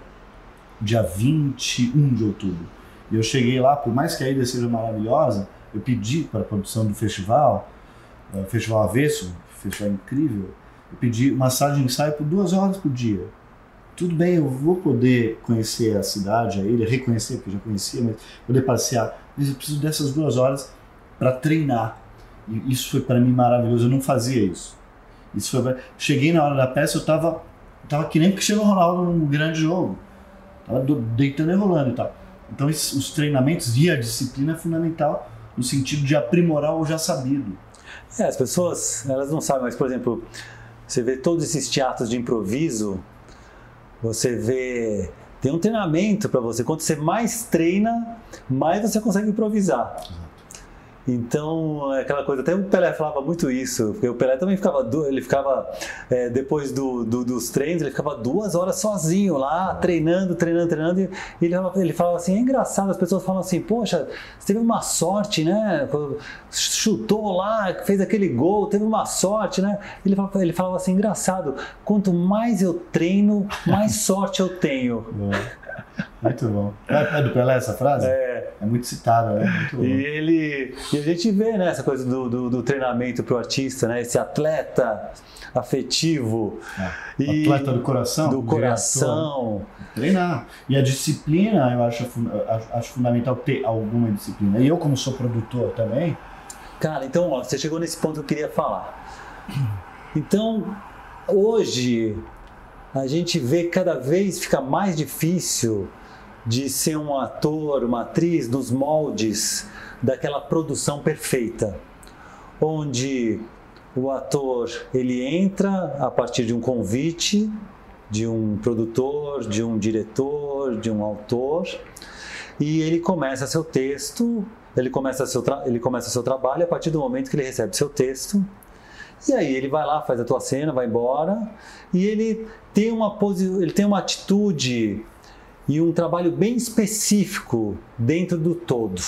dia 21 de outubro. E eu cheguei lá, por mais que a ilha seja maravilhosa, eu pedi para a produção do festival, o Festival Avesso, festival incrível, eu pedi uma sala de ensaio por duas horas por dia tudo bem, eu vou poder conhecer a cidade, a ilha, reconhecer, porque já conhecia, mas poder passear. Mas eu preciso dessas duas horas para treinar. E isso foi para mim maravilhoso. Eu não fazia isso. Isso foi. Cheguei na hora da peça, eu estava tava que nem Cristiano Ronaldo num grande jogo. Tava deitando e rolando e tal. Então os treinamentos e a disciplina é fundamental no sentido de aprimorar o já sabido. É, as pessoas, elas não sabem, mas por exemplo, você vê todos esses teatros de improviso, você vê. Tem um treinamento para você. Quanto você mais treina, mais você consegue improvisar. Então, é aquela coisa, até o Pelé falava muito isso, porque o Pelé também ficava, ele ficava, é, depois do, do, dos treinos, ele ficava duas horas sozinho lá, treinando, treinando, treinando, e ele, ele falava assim, é engraçado, as pessoas falam assim, poxa, você teve uma sorte, né, chutou lá, fez aquele gol, teve uma sorte, né, ele falava, ele falava assim, engraçado, quanto mais eu treino, mais sorte eu tenho. Muito bom. É, é do Pelé essa frase? É. É muito citada, né? Muito bom. E ele. E a gente vê né, essa coisa do, do, do treinamento para o artista, né? Esse atleta afetivo. É. E atleta do coração. Do coração. Treinar. E a disciplina, eu acho, acho fundamental ter alguma disciplina. E eu, como sou produtor também. Cara, então, ó, você chegou nesse ponto que eu queria falar. Então, hoje, a gente vê cada vez fica mais difícil de ser um ator, uma atriz nos moldes daquela produção perfeita, onde o ator ele entra a partir de um convite de um produtor, de um diretor, de um autor, e ele começa seu texto, ele começa seu, ele começa seu trabalho a partir do momento que ele recebe seu texto e aí ele vai lá, faz a tua cena, vai embora e ele tem uma ele tem uma atitude e um trabalho bem específico dentro do todo.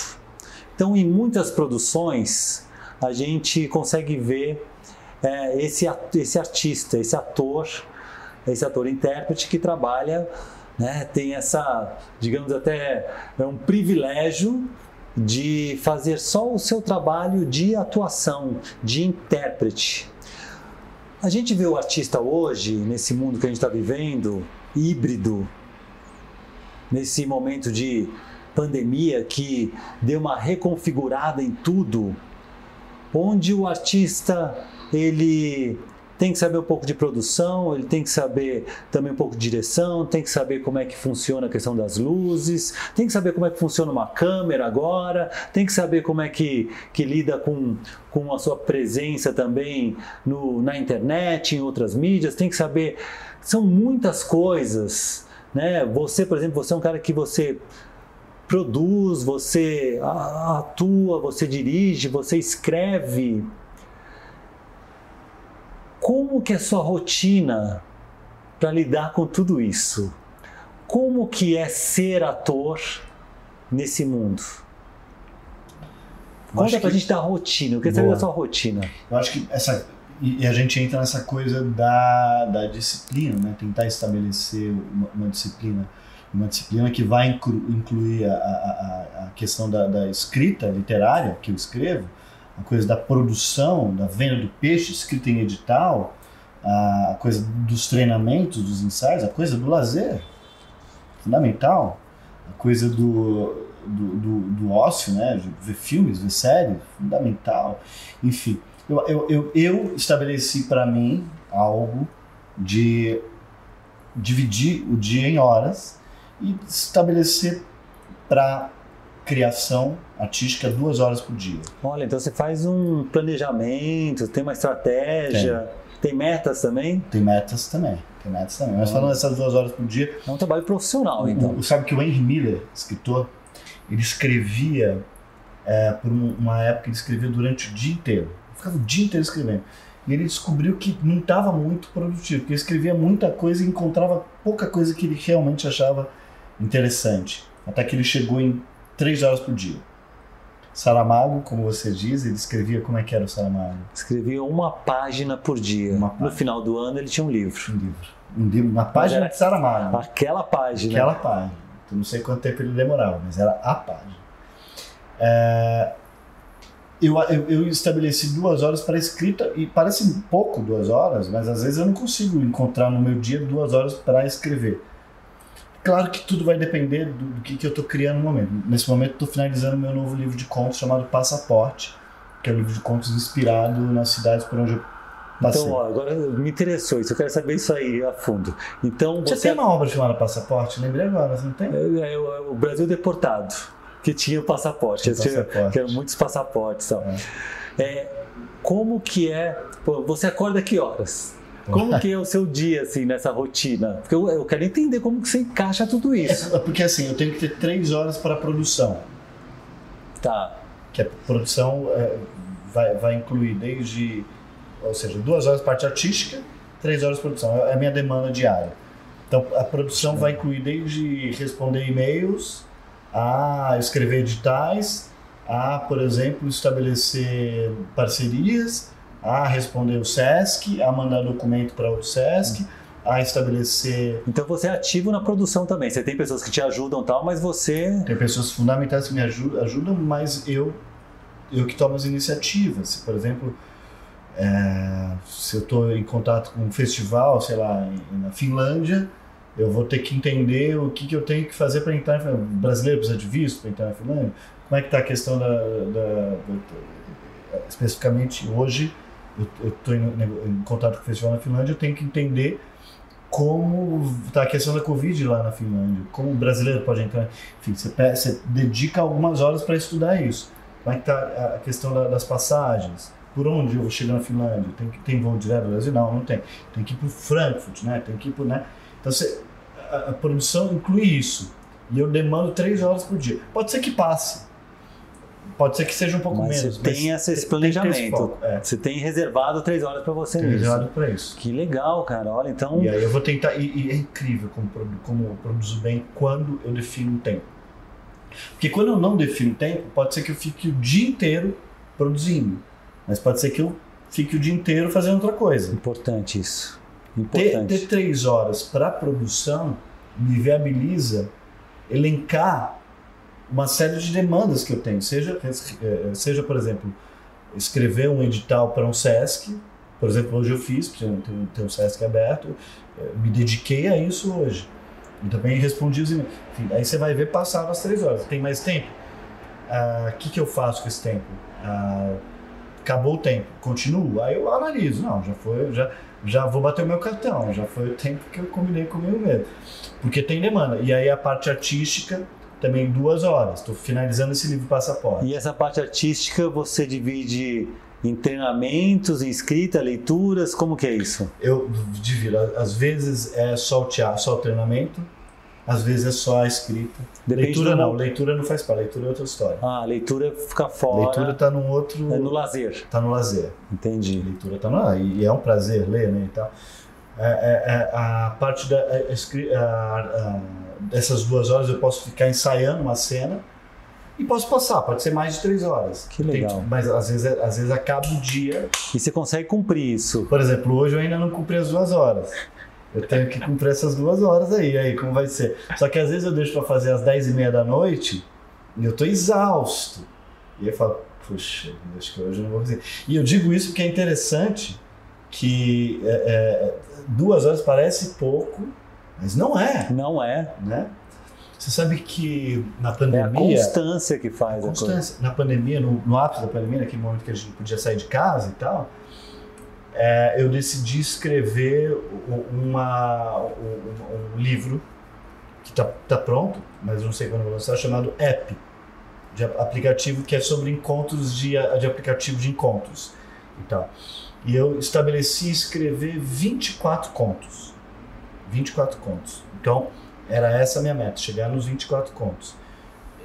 Então, em muitas produções a gente consegue ver é, esse esse artista, esse ator, esse ator intérprete que trabalha, né, tem essa, digamos até é um privilégio de fazer só o seu trabalho de atuação, de intérprete. A gente vê o artista hoje, nesse mundo que a gente está vivendo, híbrido, nesse momento de pandemia que deu uma reconfigurada em tudo, onde o artista ele tem que saber um pouco de produção, ele tem que saber também um pouco de direção, tem que saber como é que funciona a questão das luzes, tem que saber como é que funciona uma câmera agora, tem que saber como é que, que lida com, com a sua presença também no, na internet, em outras mídias, tem que saber. São muitas coisas. Né? Você, por exemplo, você é um cara que você produz, você atua, você dirige, você escreve como que é sua rotina para lidar com tudo isso? Como que é ser ator nesse mundo? Conta pra que... gente da rotina, eu quero saber da sua rotina. Eu acho que essa. E a gente entra nessa coisa da, da disciplina, né? Tentar estabelecer uma, uma disciplina. Uma disciplina que vai incluir a, a, a questão da, da escrita literária que eu escrevo, a coisa da produção, da venda do peixe escrita em edital, a coisa dos treinamentos, dos ensaios, a coisa do lazer, fundamental, a coisa do, do, do, do ócio, né? ver filmes, ver séries, fundamental. Enfim, eu, eu, eu, eu estabeleci para mim algo de dividir o dia em horas e estabelecer para criação artística duas horas por dia. Olha, então você faz um planejamento, tem uma estratégia, tem, tem metas também? Tem metas também. Tem metas também. Mas falando dessas duas horas por dia. É um trabalho profissional, então. O, sabe que o Henry Miller, escritor, ele escrevia, é, por uma época, ele escrevia durante o dia inteiro. Ficava o dia inteiro escrevendo. E ele descobriu que não estava muito produtivo, porque escrevia muita coisa e encontrava pouca coisa que ele realmente achava interessante. Até que ele chegou em três horas por dia. Saramago, como você diz, ele escrevia como é que era o Saramago? Escrevia uma página por dia. Página. No final do ano ele tinha um livro. Um livro. Um livro, uma página de Saramago. Aquela página. Aquela página. Eu não sei quanto tempo ele demorava, mas era a página. É, eu, eu, eu, estabeleci duas horas para escrita e parece pouco duas horas, mas às vezes eu não consigo encontrar no meu dia duas horas para escrever. Claro que tudo vai depender do, do que, que eu estou criando no momento. Nesse momento, estou finalizando meu novo livro de contos chamado Passaporte, que é um livro de contos inspirado nas cidades por onde eu passei. Então, ó, agora me interessou isso, eu quero saber isso aí a fundo. Então, você, você tem uma obra chamada Passaporte? Lembrei agora, você não tem? É, é, o Brasil Deportado, que tinha o passaporte, tinha, passaporte. que eram muitos passaportes. Ó. É. é. como que é? Pô, você acorda que horas? Como que é o seu dia, assim, nessa rotina? Porque eu, eu quero entender como que você encaixa tudo isso. É, porque assim, eu tenho que ter três horas para a produção. Tá. que a produção é, vai, vai incluir desde, ou seja, duas horas parte artística, três horas de produção. É a minha demanda diária. Então, a produção vai incluir desde responder e-mails, a escrever editais, a, por exemplo, estabelecer parcerias, a responder o SESC, a mandar documento para o SESC, a estabelecer. Então você é ativo na produção também. Você tem pessoas que te ajudam tal, mas você. Tem pessoas fundamentais que me ajudam, ajudam mas eu, eu que tomo as iniciativas. Por exemplo, é, se eu estou em contato com um festival, sei lá, na Finlândia, eu vou ter que entender o que, que eu tenho que fazer para entrar. O brasileiro precisa de visto para entrar na Finlândia? Como é que está a questão da, da, da, especificamente hoje? Eu estou em, em, contato com o festival na Finlândia, eu tenho que entender como está a questão da Covid lá na Finlândia, como o brasileiro pode entrar. Enfim, você, você dedica algumas horas para estudar isso. Como é que está a questão da, das passagens? Por onde eu vou chegar na Finlândia? Tem, tem voo direto do Brasil? Não, não tem. Tem que ir para Frankfurt, né? Tem que ir para... Né? Então, você, a, a, produção inclui isso. E eu demando três horas por dia. Pode ser que passe. Pode ser que seja um pouco mas menos. Você tem esse, esse planejamento. Esse é. Você tem reservado três horas para você tem reservado para isso. Que legal, cara. Olha, então. E aí eu vou tentar. E, e é incrível como, como eu produzo bem quando eu defino um tempo. Porque quando eu não defino tempo, pode ser que eu fique o dia inteiro produzindo. Mas pode ser que eu fique o dia inteiro fazendo outra coisa. Importante isso. Importante. Ter, ter três horas para produção me viabiliza elencar uma série de demandas que eu tenho. Seja, eh, seja por exemplo, escrever um edital para um SESC. Por exemplo, hoje eu fiz, tem, tem um SESC aberto, eh, me dediquei a isso hoje. E também respondi os e-mails. Enfim, aí você vai ver passado as três horas. Tem mais tempo? O ah, que, que eu faço com esse tempo? Ah, acabou o tempo, continuo? Aí eu analiso. Não, já foi, já, já vou bater o meu cartão, já foi o tempo que eu combinei comigo mesmo. Porque tem demanda. E aí a parte artística, também duas horas. Estou finalizando esse livro Passaporte. E essa parte artística você divide em treinamentos, em escrita, leituras, como que é isso? Eu divido. Às vezes é só o teatro, só o treinamento, às vezes é só a escrita. Depende leitura não, leitura não faz parte, leitura é outra história. Ah, leitura fica fora. Leitura está num outro. É no lazer. Está no lazer. Entendi. Leitura está no. E é um prazer ler, né? E tal. É, é, é a parte da a, a, dessas duas horas eu posso ficar ensaiando uma cena e posso passar, pode ser mais de três horas. Que legal. Tem, mas às vezes, às vezes acaba o dia. E você consegue cumprir isso? Por exemplo, hoje eu ainda não cumpri as duas horas. Eu tenho que cumprir essas duas horas aí, aí como vai ser? Só que às vezes eu deixo para fazer às dez e meia da noite e eu tô exausto. E eu falo, puxa, acho que hoje eu não vou fazer. E eu digo isso porque é interessante que é, é, duas horas parece pouco, mas não é. Não é. Né? Você sabe que na pandemia. É a constância que faz a, a constância. Na pandemia, no, no ápice da pandemia, naquele momento que a gente podia sair de casa e tal, é, eu decidi escrever uma, um, um livro que está tá pronto, mas não sei quando vou lançar, chamado App, de aplicativo que é sobre encontros de, de aplicativo de encontros e tal. E eu estabeleci escrever 24 contos. 24 contos. Então, era essa a minha meta, chegar nos 24 contos.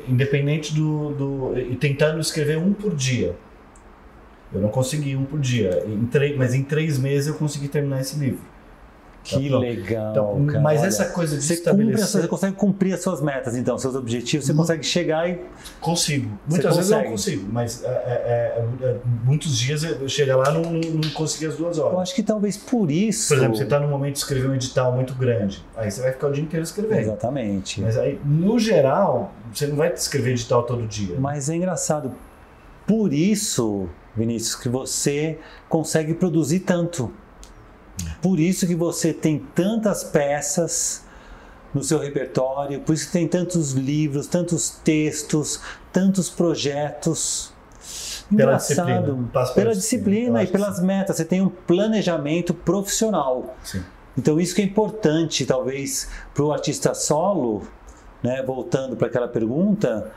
Independente do, do. e tentando escrever um por dia. Eu não consegui um por dia, em três, mas em três meses eu consegui terminar esse livro. Que tá legal. Então, cara, mas olha, essa coisa de você estabelecer... Suas, você consegue cumprir as suas metas, então, seus objetivos, você hum. consegue chegar e. Consigo. Muitas vezes eu não consigo, mas é, é, é, é muitos dias eu chego lá e não, não, não consegui as duas horas. Eu acho que talvez por isso. Por exemplo, você está no momento de escrever um edital muito grande, aí você vai ficar o dia inteiro escrevendo. Exatamente. Mas aí, no geral, você não vai escrever edital todo dia. Mas é engraçado. Por isso, Vinícius, que você consegue produzir tanto por isso que você tem tantas peças no seu repertório, por isso que tem tantos livros, tantos textos, tantos projetos. Pela disciplina, pela disciplina e pelas metas. Você tem um planejamento profissional. Sim. Então isso que é importante, talvez, para o artista solo, né, voltando para aquela pergunta,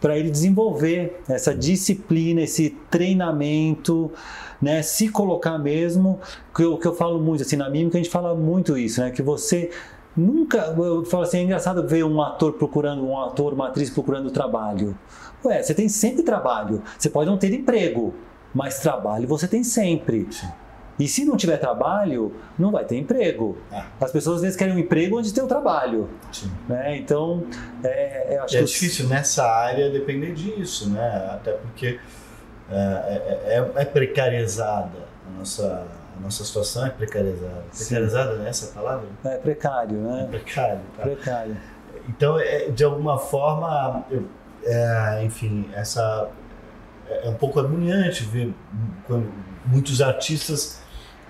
para ele desenvolver essa disciplina, esse treinamento, né, se colocar mesmo, que eu, que eu falo muito assim na mímica a gente fala muito isso, né, que você Nunca, eu falo assim, é engraçado ver um ator procurando, um ator, uma atriz procurando trabalho. Ué, você tem sempre trabalho. Você pode não ter emprego, mas trabalho você tem sempre. Sim. E se não tiver trabalho, não vai ter emprego. É. As pessoas às vezes querem um emprego onde tem o trabalho. Sim. Né? Então, é, eu acho é que difícil nessa área depender disso, né? Até porque é, é, é- é precarizada a nossa, a nossa situação é precarizada. Sim. Precarizada, né? Essa palavra? é precário, É né? precário. Tá? Precário. Então, é, de alguma forma, eu- é, enfim, essa é é um pouco agoniante ver quando muitos artistas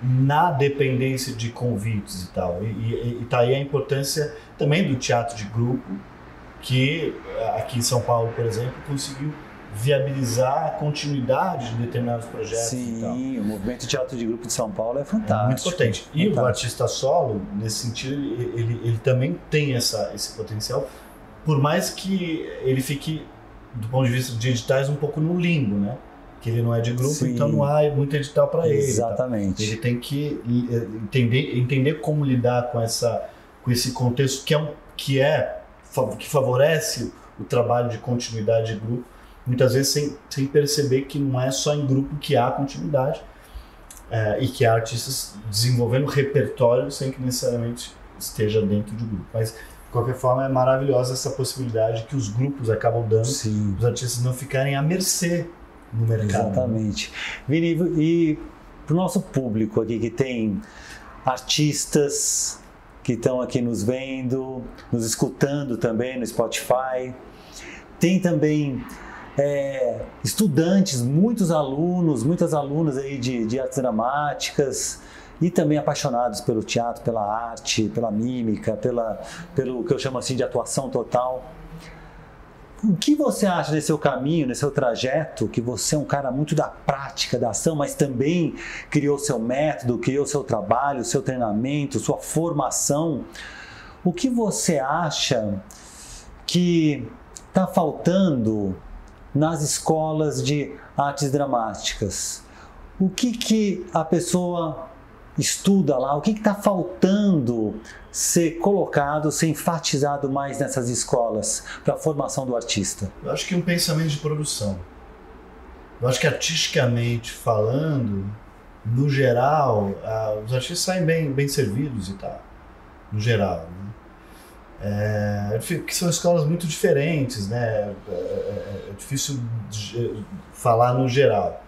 na dependência de convites e tal. E, e, e tá aí a importância também do teatro de grupo, que eh, aqui em São Paulo, por exemplo, conseguiu viabilizar a continuidade de determinados projetos e. Sim, o movimento de teatro de grupo de São Paulo é É fantástico. muito potente. E o Fantástico. artista solo, nesse sentido, ele, ele, ele também tem essa, esse potencial, por mais que ele fique, do ponto de vista de editais, um pouco no limbo, né? Que ele não é de grupo, Sim. então não há muito edital para ele. tal. Exatamente. Ele tem que eh, entender, entender como lidar com, essa, com esse contexto que é, que é que favorece o trabalho de continuidade de grupo, muitas vezes sem, sem perceber que não é só em grupo que há continuidade eh, e que há artistas desenvolvendo repertório sem que necessariamente esteja dentro de grupo. Mas, de qualquer forma, é maravilhosa essa possibilidade que os grupos acabam dando, Sim. os artistas não ficarem à mercê no mercado. Exatamente. Vini, e para o nosso público aqui que tem artistas que estão aqui nos vendo, nos escutando também no Spotify, tem também é, estudantes, muitos alunos, muitas alunas aí de, de artes dramáticas e também apaixonados pelo teatro, pela arte, pela mímica, pela, pelo que eu chamo assim de atuação total. O que você acha desse seu caminho, desse seu trajeto, que você é um cara muito da prática, da ação, mas também criou seu método, criou seu trabalho, seu treinamento, sua formação. O que você acha que está faltando nas escolas de artes dramáticas? O que, que a pessoa estuda lá? O que está faltando ser colocado, ser enfatizado mais nessas escolas para a formação do artista? Eu acho que um pensamento de produção. Eu acho que artisticamente falando, no geral, os artistas saem bem, bem servidos e tal. No geral. Né? É, que são escolas muito diferentes, né? É, é- é difícil falar no geral.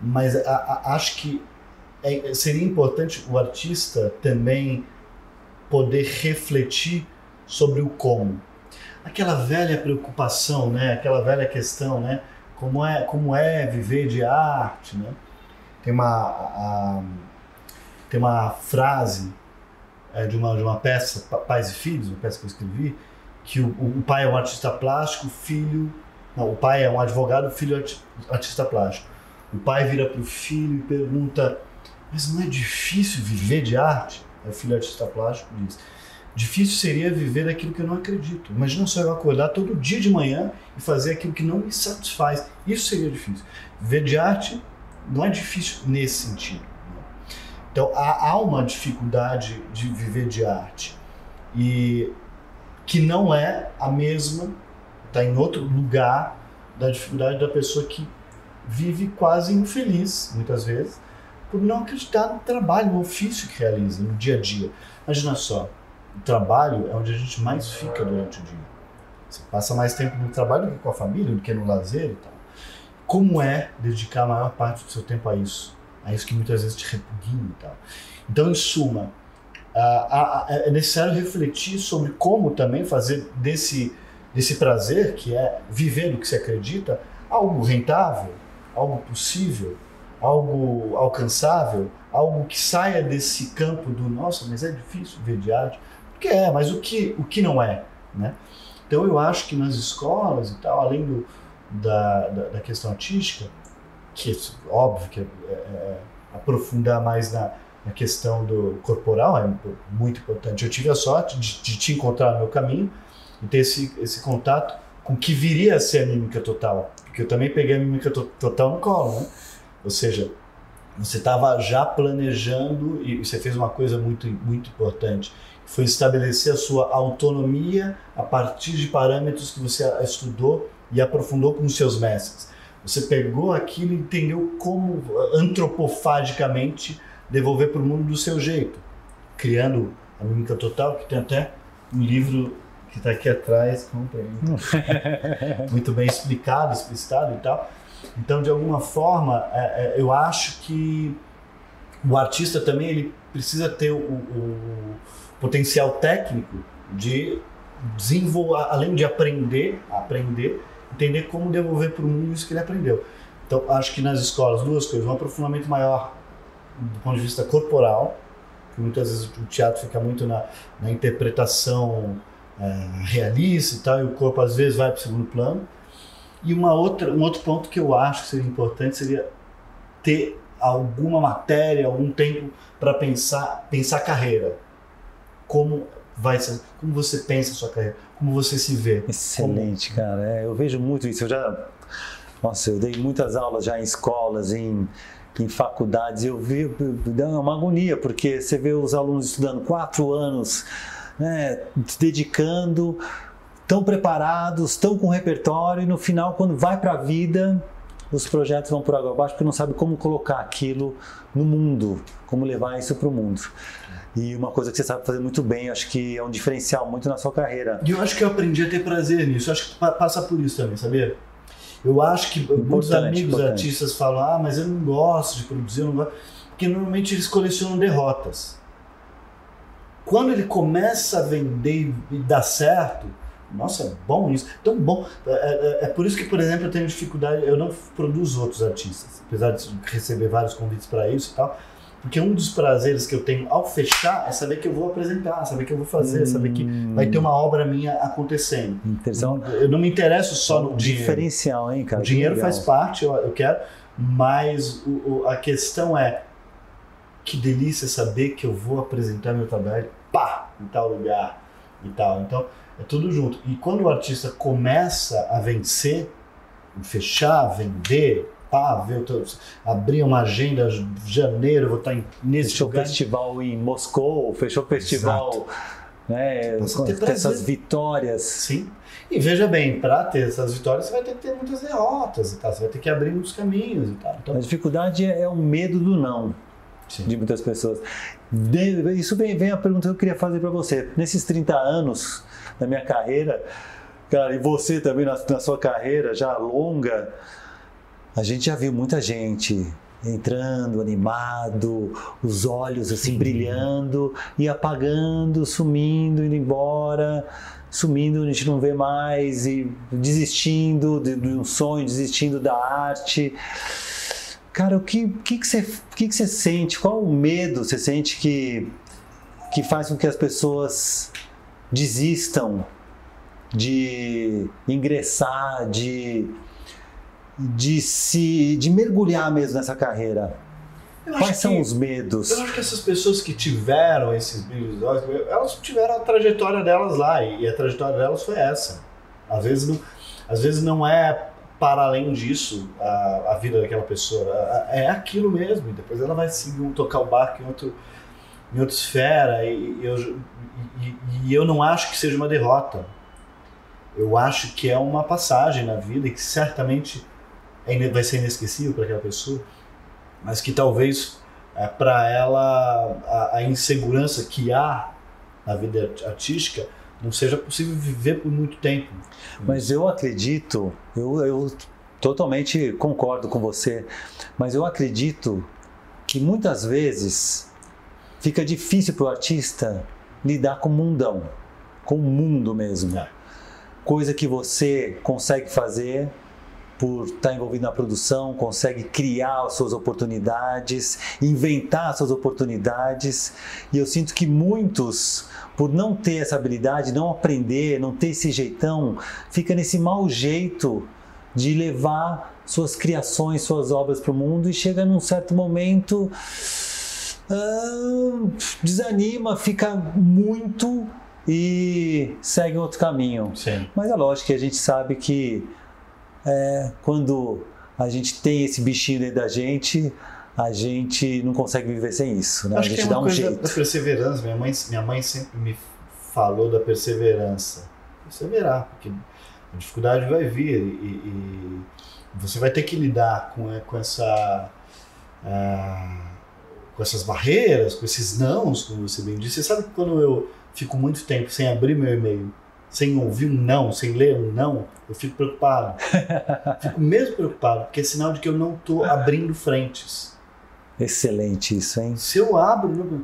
Mas a- a- acho que é- seria importante o artista também poder refletir sobre o como aquela velha preocupação, né? Aquela velha questão, né? Como é, como é viver de arte, né? Tem uma, a- tem uma frase é, de, uma, de uma peça, Pa- Pais e Filhos, uma peça que eu escrevi, que o, o pai é um artista plástico, o filho... Não, o pai é um advogado, o filho é arti- artista plástico. O pai vira para o filho e pergunta, mas não é difícil viver de arte? O filho artista plástico diz, Difícil seria viver daquilo que eu não acredito. Imagina só eu acordar todo dia de manhã e fazer aquilo que não me satisfaz. Isso seria difícil. Viver de arte não é difícil nesse sentido. né? Então há, há uma dificuldade de viver de arte e que não é a mesma, está em outro lugar da dificuldade da pessoa que vive quase infeliz muitas vezes por não acreditar no trabalho, no ofício que realiza no dia a dia. Imagina só, o trabalho é onde a gente mais fica durante o dia. Você passa mais tempo no trabalho do que com a família, do que no lazer e tal. Como é dedicar a maior parte do seu tempo a isso? A isso que muitas vezes te repugna e tal. Então, em suma, é necessário refletir sobre como também fazer desse, desse prazer, que é viver do que se acredita, algo rentável, algo possível, algo alcançável, algo que saia desse campo do nossa, mas é difícil ver arte. Porque é, mas o que, o que não é? Né? Então eu acho que nas escolas e tal, além do, da, da, da questão artística, que é óbvio que é, é, é, aprofundar mais na, na questão do corporal é muito importante. Eu tive a sorte de, de te encontrar no meu caminho e ter esse, esse contato com o que viria a ser a mímica total. Porque eu também peguei a mímica to total no colo, né? Ou seja, você estava já planejando e você fez uma coisa muito, muito importante. foi estabelecer a sua autonomia a partir de parâmetros que você estudou e aprofundou com os seus mestres. Você pegou aquilo e entendeu como antropofagicamente devolver para o mundo do seu jeito, criando a mímica total, que tem até um livro que está aqui atrás, muito bem explicado, explicitado e tal. Então, de alguma forma, é, é, eu acho que o artista também ele precisa ter o, o potencial técnico de desenvolver, além de aprender, aprender, entender como devolver para o mundo isso que ele aprendeu. Então, acho que nas escolas, duas coisas. Um aprofundamento maior do ponto de vista corporal, que muitas vezes o teatro fica muito na, na interpretação é, realista e tal, e o corpo às vezes vai para o segundo plano. E uma outra, um outro ponto que eu acho que seria importante seria ter alguma matéria, algum tempo para pensar, pensar carreira. Como vai ser, como você pensa a sua carreira, como você se vê. Excelente, como... cara. É, eu vejo muito isso. Eu já, nossa, eu dei muitas aulas já em escolas, em em faculdades, eu vi dá uma agonia, porque você vê os alunos estudando quatro anos, né, dedicando, tão preparados, tão com repertório, e no final, quando vai para a vida, os projetos vão por água abaixo porque não sabe como colocar aquilo no mundo, como levar isso para o mundo. E uma coisa que você sabe fazer muito bem, acho que é um diferencial muito na sua carreira. E eu acho que eu aprendi a ter prazer nisso, eu acho que passa por isso também, sabia? Eu acho que importante, muitos amigos importante. artistas falam, ah, mas eu não gosto de produzir, eu não gosto. Porque normalmente eles colecionam derrotas. Quando ele começa a vender e dá certo, nossa, é bom isso, tão bom. É, é, é, por isso que, por exemplo, eu tenho dificuldade, eu não produzo outros artistas, apesar de receber vários convites para isso e tal. Porque um dos prazeres que eu tenho ao fechar é saber que eu vou apresentar, saber que eu vou fazer, hum. saber que vai ter uma obra minha acontecendo. Então, eu não me interesso só no dinheiro. Diferencial, hein, cara? O dinheiro faz parte, eu, eu quero, mas o, o, a questão é que delícia saber que eu vou apresentar meu trabalho, pá, em tal lugar e tal. Então, é tudo junto. E quando o artista começa a vencer, fechar, vender, pá, ver, abrir uma agenda janeiro, vou estar em, nesse fechou lugar. festival em Moscou, fechou festival, né, com essas vitórias. Sim. E veja bem, para ter essas vitórias você vai ter que ter muitas derrotas e tal, você vai ter que abrir muitos caminhos e tal. Então... A dificuldade é o medo do não. Sim. de muitas pessoas. De, isso vem, vem a pergunta que eu queria fazer para você. Nesses 30 anos da minha carreira, cara, e você também na, na sua carreira já longa, a gente já viu muita gente entrando, animado, os olhos assim brilhando e apagando, sumindo, indo embora, sumindo, a gente não vê mais e desistindo de, de um sonho, desistindo da arte. Cara, o que, que, que, você, que, que você sente? Qual o medo você sente que, que faz com que as pessoas desistam de ingressar, de de se de mergulhar mesmo nessa carreira? Quais são que, os medos? Eu acho que essas pessoas que tiveram esses brilhos elas tiveram a trajetória delas lá e a trajetória delas foi essa. Às vezes não, às vezes não é para além disso a, a vida daquela pessoa, é aquilo mesmo. E depois ela vai seguir tocar o barco em outro em outra esfera e, eu, e, e eu não acho que seja uma derrota. Eu acho que é uma passagem na vida e que certamente é, vai ser inesquecível para aquela pessoa, mas que talvez é, para ela a, a, insegurança que há na vida artística não seja possível viver por muito tempo. Mas eu acredito, eu, eu totalmente concordo com você, mas eu acredito que muitas vezes fica difícil para o artista lidar com o mundão, com o mundo mesmo. É. Coisa que você consegue fazer por estar envolvido na produção, consegue criar as suas oportunidades, inventar as suas oportunidades. E eu sinto que muitos, por não ter essa habilidade, não aprender, não ter esse jeitão, fica nesse mau jeito de levar suas criações, suas obras para o mundo e chega num certo momento ah, desanima, fica muito e segue outro caminho. Sim. Mas é lógico que a gente sabe que é, quando a gente tem esse bichinho dentro da gente, a gente não consegue viver sem isso, né? Acho a gente que é dá um coisa jeito. da perseverança. Minha mãe, minha mãe sempre me falou da perseverança. Perseverar, porque a dificuldade vai vir e, e você vai ter que lidar com, com essa. ah, com essas barreiras, com esses nãos, como você bem disse. Você sabe que quando eu fico muito tempo sem abrir meu e-mail, sem ouvir um não, sem ler um não, eu fico preocupado. fico mesmo preocupado, porque é sinal de que eu não estou abrindo frentes. Excelente isso, hein? Se eu abro, não-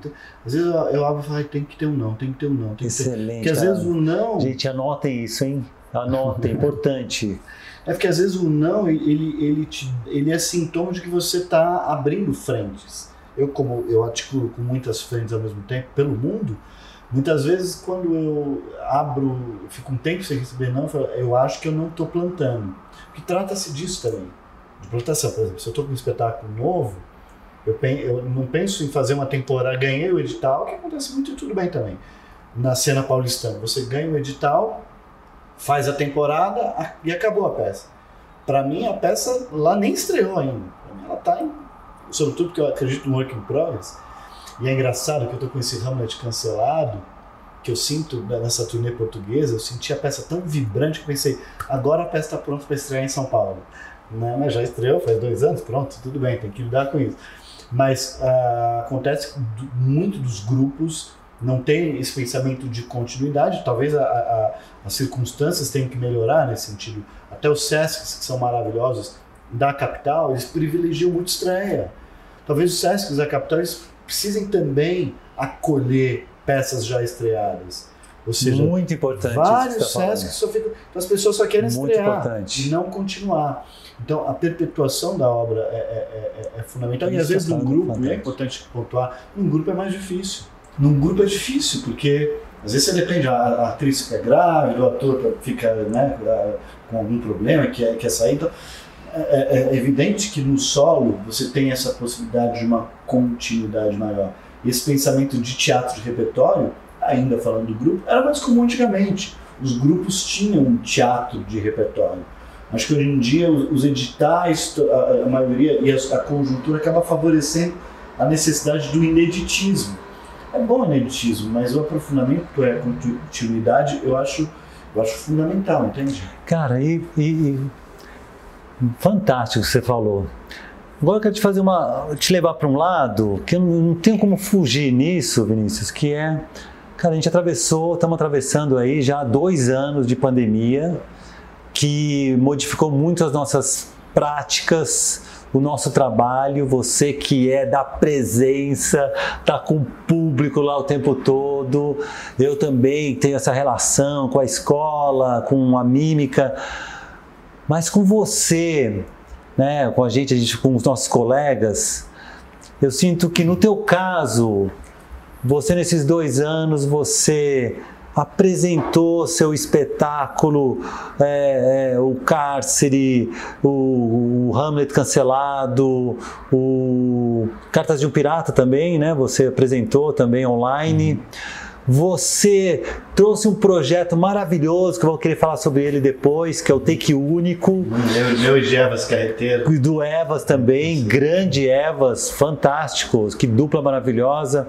às vezes eu, eu abro e falo, "Ai, tem que ter um não, tem que ter um não, tem que ter. Excelente. Porque às cara. vezes o não. Gente, anotem isso, hein? Anotem, é importante. É porque às vezes o não, ele, ele, te, ele é sintoma de que você está abrindo frentes. Eu, como eu articulo com muitas frentes ao mesmo tempo pelo mundo, muitas vezes quando eu abro, fico um tempo sem receber não, eu, falo, eu acho que eu não estou plantando. Porque trata-se disso também, de plantação. Por exemplo, se eu estou com um espetáculo novo, eu, pen- eu não penso em fazer uma temporada, ganhei o edital, que acontece muito e tudo bem também. Na cena paulistana, você ganha o edital, faz a temporada e acabou a peça. Para mim, a peça lá nem estreou ainda. Pra mim, ela tá em. Sobretudo porque eu acredito no work in progress. E é engraçado que eu tô com esse Hamlet cancelado, que eu sinto nessa turnê portuguesa, eu senti a peça tão vibrante que pensei, agora a peça está pronta para estrear em São Paulo. Né? Mas já estreou, faz dois anos, pronto, tudo bem, tem que lidar com isso. Mas ah, acontece que muito dos grupos não tem esse pensamento de continuidade, talvez a- a- as circunstâncias tenham que melhorar nesse sentido. Até os SESCs, que são maravilhosos, da capital, eles privilegiam muito estreia. Talvez os SESCs da capital eles precisem também acolher peças já estreadas. Ou seja, Muito importante. vários que tá SESCs só ficam. Então as pessoas só querem Muito estrear importante. e não continuar. Então a perpetuação da obra é, é- é- é fundamental. e Isso às vezes é num grupo, e é importante pontuar, num grupo é mais difícil. Num grupo é difícil, porque às vezes você depende, a, a atriz fica grávida, o ator fica né, com algum problema, quer, quer sair. Então, é, é evidente que no solo você tem essa possibilidade de uma continuidade maior. Esse pensamento de teatro de repertório, ainda falando do grupo, era mais comum antigamente. Os grupos tinham um teatro de repertório. Acho que hoje em dia os editais, a, maioria e a, conjuntura acaba favorecendo a necessidade do ineditismo. É bom o ineditismo, mas o aprofundamento, é a continuidade, eu acho, eu acho fundamental, entende? Cara, e- e- fantástico você falou. Agora eu quero te fazer uma. te levar para um lado que eu não, não tenho como fugir nisso, Vinícius, que é. Cara, a gente atravessou, estamos atravessando aí já dois anos de pandemia que modificou muito as nossas práticas, o nosso trabalho. Você que é da presença, tá com o público lá o tempo todo. Eu também tenho essa relação com a escola, com a mímica. Mas com você, né, com a gente, a gente, com os nossos colegas, eu sinto que no teu caso, você nesses dois anos, você apresentou seu espetáculo, é, é, o cárcere, o, o Hamlet cancelado, o Cartas de um Pirata também, né? Você apresentou também online. Você trouxe um projeto maravilhoso, que eu vou querer falar sobre ele depois, que é o Take Único. Meu, meu e Jevas Carreteiro. E do Evas também, grande Evas, fantástico, que dupla maravilhosa.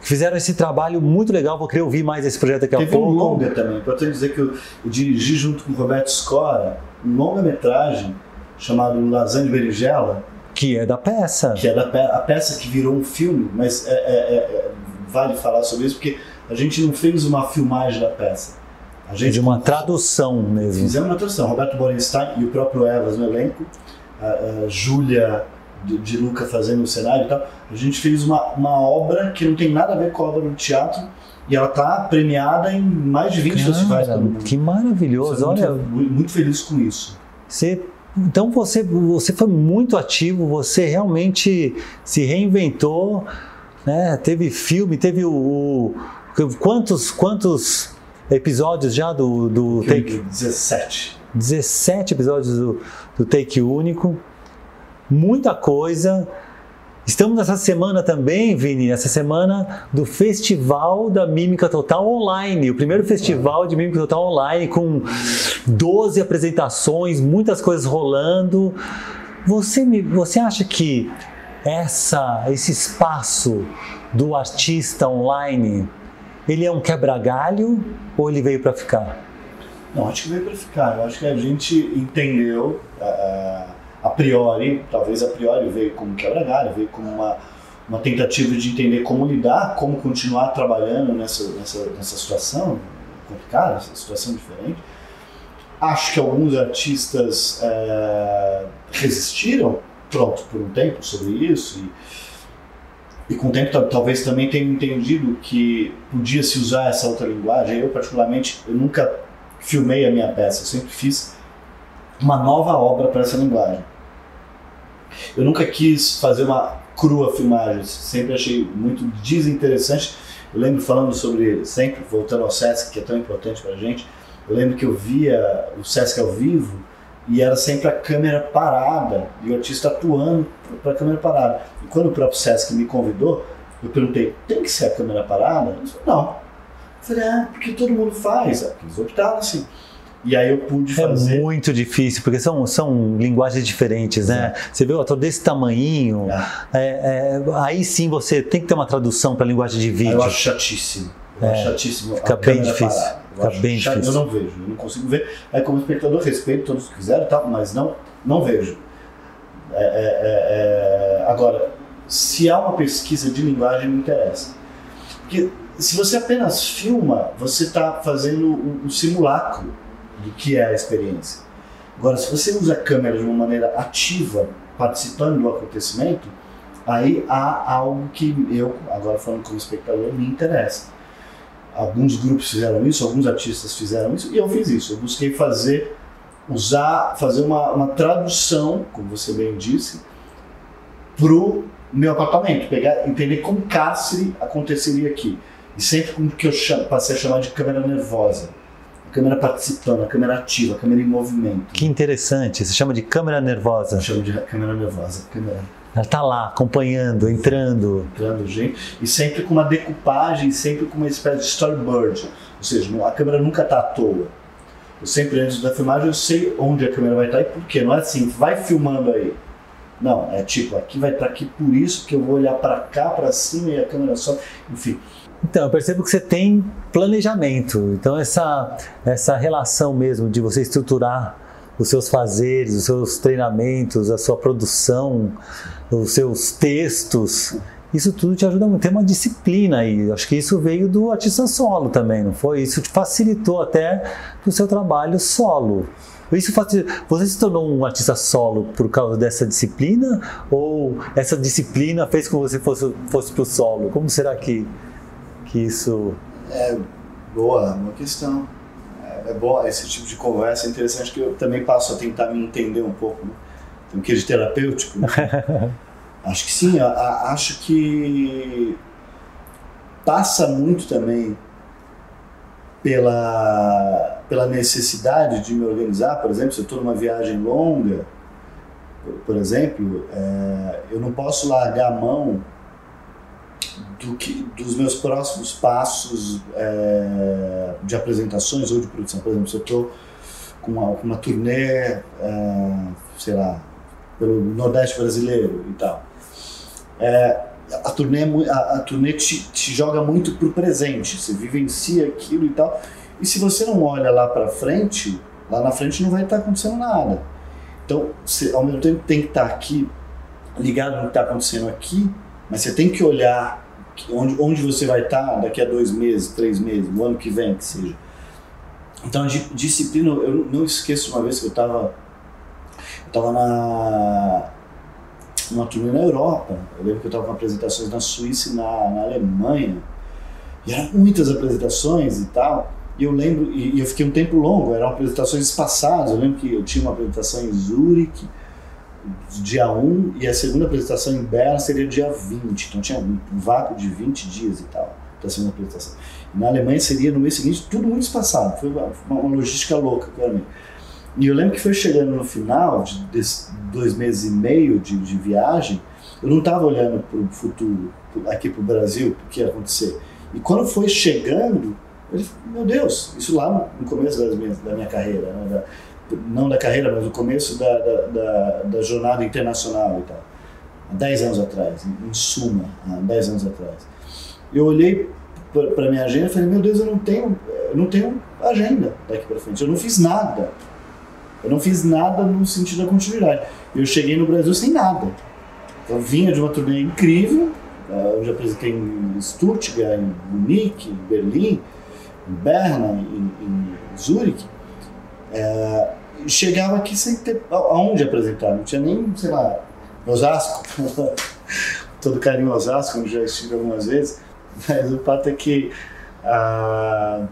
Fizeram esse trabalho muito legal, vou querer ouvir mais esse projeto daqui a Teve um pouco. longa também. Importante dizer que eu, eu dirigi junto com o Roberto Scora um longa-metragem chamado Lasanha de Berinjela, Que é da peça. que é da pe a peça que virou um filme, mas é- é- é- vale falar sobre isso porque a gente não fez uma filmagem da peça. A gente de uma tradução mesmo. Fizemos uma tradução. Roberto Borenstein e o próprio Evas no elenco, a, a Júlia de, de Luca fazendo o cenário e tal. A gente fez uma, uma obra que não tem nada a ver com a obra do teatro e ela está premiada em mais de 20 festivais Cara, pelo mundo. que maravilhoso. Olha, muito, muito feliz com isso. Você, então você, você foi muito ativo, você realmente se reinventou, né? Teve filme, teve o, o- quantos quantos episódios já do, do Take 17. 17 episódios do, do Take Único, muita coisa. Estamos nessa semana também, Vini, essa semana do Festival da Mímica Total Online, o primeiro festival de Mímica Total Online com 12 apresentações, muitas coisas rolando. Você, me, você acha que essa, esse espaço do artista online, ele é um quebra-galho ou ele veio para ficar? Não, acho que veio para ficar. Eu acho que a gente entendeu uh, a priori, talvez a priori veio como quebra-galho, veio como uma, uma tentativa de entender como lidar, como continuar trabalhando nessa, nessa, nessa situação complicada, essa situação diferente. Acho que alguns artistas uh, resistiram, pronto, por um tempo sobre isso e, e com o tempo talvez também tenham entendido que podia se usar essa outra linguagem. Eu particularmente, eu nunca filmei a minha peça, eu sempre fiz uma nova obra para essa linguagem. Eu nunca quis fazer uma crua filmagem, sempre achei muito desinteressante. Eu lembro falando sobre, sempre voltando ao Sesc, que é tão importante para a gente, eu lembro que eu via o Sesc ao vivo e era sempre a câmera parada e o artista atuando para a câmera parada. E quando o próprio Sesc me convidou, eu perguntei: tem que ser a câmera parada? Ele falou: não. Eu falei: ah, porque todo mundo faz. Eles optaram assim. E aí eu pude é fazer. É muito difícil, porque são, são linguagens diferentes, né? Você vê o ator desse tamanhinho, é. É, é, aí sim você tem que ter uma tradução para a linguagem de vídeo. Eu acho chatíssimo. É. chatíssimo. Fica bem difícil. Fica bem chato. difícil. Eu não vejo, eu não consigo ver. Aí como espectador respeito todos que quiserem, tal, mas não, não vejo. É, agora, se há uma pesquisa de linguagem, me interessa. Porque se você apenas filma, você está fazendo um, um simulacro do que é a experiência. Agora, se você usa a câmera de uma maneira ativa, participando do acontecimento, aí há algo que eu, agora falando como espectador, me interessa. Alguns grupos fizeram isso, alguns artistas fizeram isso, e eu fiz isso. Eu busquei fazer, usar, fazer uma, uma tradução, como você bem disse, para o meu apartamento, pegar, entender como cárcere aconteceria aqui. E sempre com o que eu chamo, passei a chamar de câmera nervosa câmera participando, a câmera ativa, a câmera em movimento. Que interessante, se chama de câmera nervosa. Eu chamo de câmera nervosa, câmera. Ela está lá, acompanhando, entrando. Entrando, gente. E sempre com uma decupagem, sempre com uma espécie de storyboard. Ou seja, a câmera nunca está à toa. Eu sempre, antes da filmagem, eu sei onde a câmera vai estar tá e por quê. Não é assim, vai filmando aí. Não, é tipo, aqui vai estar tá aqui por isso que eu vou olhar para cá, para cima e a câmera só. Enfim, então, eu percebo que você tem planejamento. Então, essa, essa relação mesmo de você estruturar os seus fazeres, os seus treinamentos, a sua produção, os seus textos, isso tudo te ajuda muito. Tem uma disciplina aí. Acho que isso veio do artista solo também, não foi? Isso te facilitou até o seu trabalho solo. Isso você se tornou um artista solo por causa dessa disciplina ou essa disciplina fez com que você fosse, fosse para o solo? Como será que que isso. É boa, uma questão. É, é bom, esse tipo de conversa é interessante que eu também passo a tentar me entender um pouco. Né? Tem um que de terapêutico. Né? acho que sim, a, a, acho que passa muito também pela, pela necessidade de me organizar. Por exemplo, se eu estou numa viagem longa, por, exemplo, é, eu não posso largar a mão do que, dos meus próximos passos é, de apresentações ou de produção. Por exemplo, se eu estou com uma, uma turnê, é, sei lá, pelo Nordeste brasileiro e tal. É, a turnê, é a, a turnê te, te joga muito pro presente, você vivencia aquilo e tal. E se você não olha lá para frente, lá na frente não vai estar tá acontecendo nada. Então, você, ao mesmo tempo tem que estar tá aqui, ligado no que está acontecendo aqui, mas você tem que olhar onde, onde você vai estar daqui a dois meses, três meses, no ano que vem, que seja. Então, disciplina, eu não esqueço uma vez que eu estava tava na uma turnê na Europa. Eu lembro que eu estava com apresentações na Suíça e na, na Alemanha. E eram muitas apresentações e tal. E eu lembro, e, e eu fiquei um tempo longo, eram apresentações espaçadas. Eu lembro que eu tinha uma apresentação em Zurique, dia 1 e a segunda apresentação em Berna seria dia 20. Então tinha um vácuo de 20 dias e tal da segunda apresentação. E na Alemanha seria no mês seguinte, tudo muito espaçado. Foi uma, uma logística louca mim. E eu lembro que foi chegando no final de, dois meses e meio de, de viagem, eu não estava olhando para o futuro, aqui para o Brasil, o que ia acontecer. E quando foi chegando, meu Deus, isso lá no começo das minhas, da minha carreira, né, da, não da carreira, mas do começo da, da, da jornada internacional e tal. há 10 anos atrás, em suma, há 10 anos atrás. Eu olhei para minha agenda e falei, meu Deus, eu não tenho, eu não tenho agenda daqui para frente, eu não fiz nada. Eu não fiz nada no sentido da continuidade. Eu cheguei no Brasil sem nada. Eu vinha de uma turnê incrível, eh, eu já apresentei em Stuttgart, em Munique, em Berlim, em Berna, em, em Zurique. É, chegava aqui sem ter aonde apresentar, não tinha nem, sei lá, Osasco, todo carinho Osasco, onde já estive algumas vezes, mas o fato é que ah,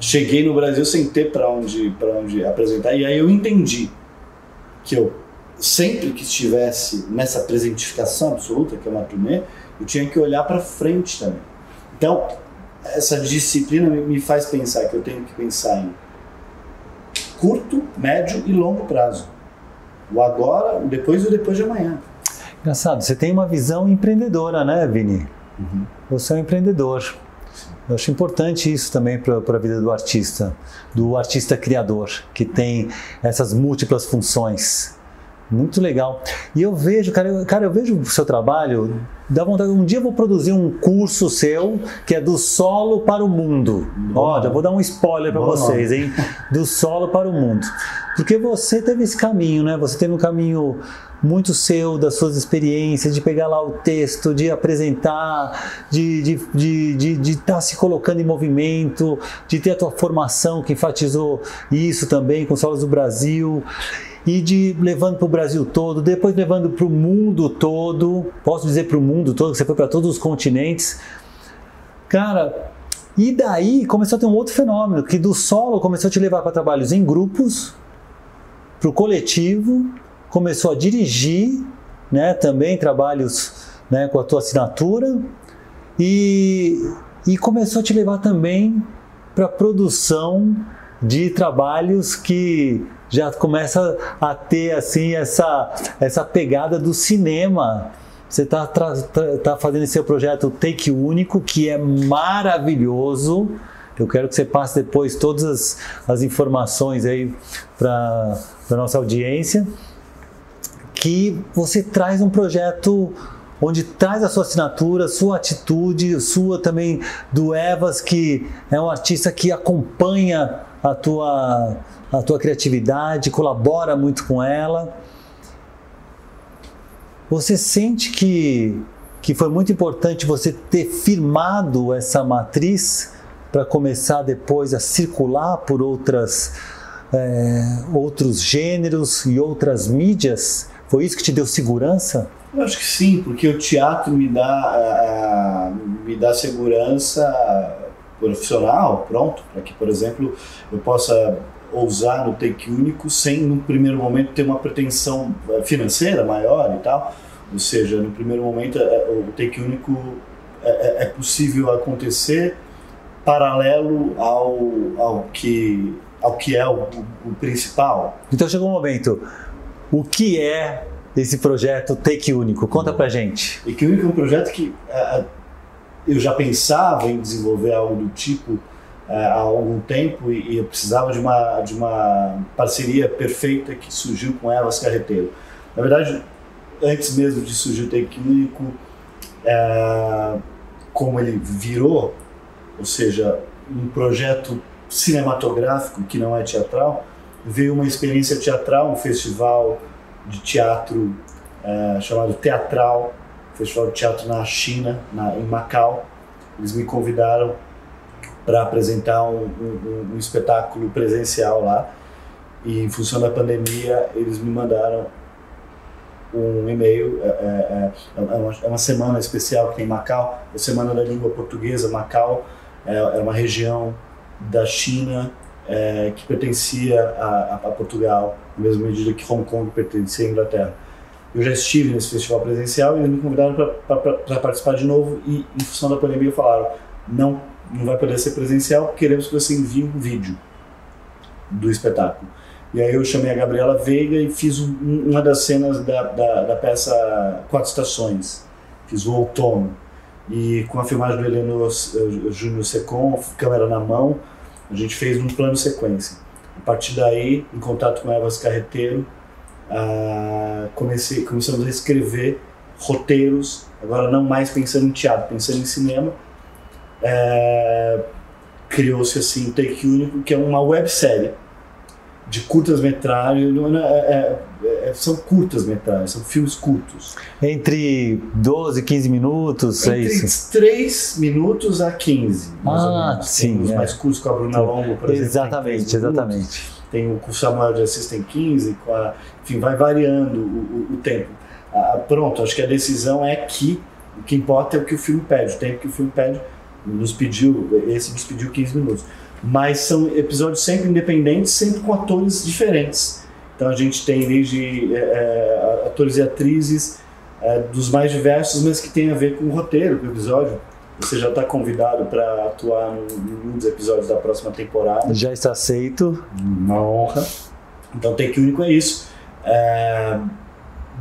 cheguei no Brasil sem ter para onde, onde apresentar, e aí eu entendi que eu sempre que estivesse nessa presentificação absoluta, que é uma turnê, eu tinha que olhar para frente também. Então, essa disciplina me faz pensar que eu tenho que pensar em curto, médio e longo prazo. O agora, o depois e o depois de amanhã. Engraçado, você tem uma visão empreendedora, né, Vini? Uhum. Você é um empreendedor. Eu acho importante isso também para a vida do artista, do artista criador, que tem essas múltiplas funções. Muito legal. E eu vejo, cara, eu, cara, eu vejo o seu trabalho, dá vontade. Um dia eu vou produzir um curso seu que é do solo para o mundo. Ó, já vou dar um spoiler para vocês, hein? Do solo para o mundo. Porque você teve esse caminho, né? Você teve um caminho muito seu, das suas experiências, de pegar lá o texto, de apresentar, de estar de, de, de, tá se colocando em movimento, de ter a tua formação que enfatizou isso também com os solos do Brasil e de levando para o Brasil todo, depois levando para o mundo todo. Posso dizer para o mundo todo, que você foi para todos os continentes. Cara, e daí começou a ter um outro fenômeno, que do solo começou a te levar para trabalhos em grupos, para o coletivo, começou a dirigir, né, também trabalhos né, com a tua assinatura, e, e começou a te levar também para a produção de trabalhos que já começa a ter assim essa, essa pegada do cinema. Você está tá, tá fazendo esse seu projeto Take Único, que é maravilhoso. Eu quero que você passe depois todas as, as informações aí para a nossa audiência. Que você traz um projeto onde traz a sua assinatura, sua atitude, sua também do Evas, que é um artista que acompanha a tua, a tua criatividade, colabora muito com ela. Você sente que, que foi muito importante você ter firmado essa matriz para começar depois a circular por outras, é, outros gêneros e outras mídias? Foi isso que te deu segurança? Eu acho que sim, porque o teatro me dá, me dá segurança profissional, pronto, para que, por exemplo, eu possa ousar no take único sem, no primeiro momento, ter uma pretensão eh, financeira maior e tal. Ou seja, no primeiro momento, eh, o take único é, é possível acontecer paralelo ao, ao, que, ao que é o, o principal. Então chegou um momento. O que é esse projeto Take Único? Conta pra gente. Take Único é um projeto que eu já pensava em desenvolver algo do tipo é, há algum tempo e, e, eu precisava de uma, de uma parceria perfeita que surgiu com elas Carreteiro. Na verdade, antes mesmo de surgir o Take Único, é, como ele virou, ou seja, um projeto cinematográfico que não é teatral, veio uma experiência teatral, um festival de teatro é, chamado Teatral, Festival de Teatro na China, na, em Macau. Eles me convidaram para apresentar um, um, um, espetáculo presencial lá. E em função da pandemia, eles me mandaram um e-mail. É, é, é, é uma, é uma, semana especial que tem em Macau, a Semana da Língua Portuguesa. Macau é, é uma região da China é, que pertencia a, a, Portugal, na mesma medida que Hong Kong pertencia à Inglaterra. Eu já estive nesse festival presencial e eles me convidaram para participar de novo e, em função da pandemia, falaram: não, não vai poder ser presencial, queremos que você envie um vídeo do espetáculo. E aí eu chamei a Gabriela Veiga e fiz um, uma das cenas da, da, da, peça Quatro Estações. Fiz o outono. E com a filmagem do Heleno uh, Júnior Secom, câmera na mão, a gente fez um plano sequência. A partir daí, em contato com Evas Carreteiro, uh, comecei, começamos a escrever roteiros, agora não mais pensando em teatro, pensando em cinema. É, Criou-se assim um Take Único, que é uma websérie de curtas-metragens, é, é, é, são curtas-metragens, são filmes curtos. Entre 12 e 15 minutos, Entre é isso? 3 minutos a 15, mais ah, ou menos. sim. Tem os é. mais curtos com a Bruna Longo, por exemplo. Exatamente, tem 3 minutos. exatamente. Tem o com o Samuel de Assis tem 15, com a, enfim, vai variando o, o, o tempo. Ah, pronto, acho que a decisão é que o que importa é o que o filme pede, o tempo que o filme pede nos pediu, esse nos pediu 15 minutos. Mas são episódios sempre independentes, sempre com atores diferentes. Então a gente tem desde é, é, atores e atrizes é, dos mais diversos, mas que tem a ver com o roteiro, com o episódio. Você já está convidado para atuar em um dos episódios da próxima temporada. Já está aceito. Uma honra. Então, Take Único é isso. É,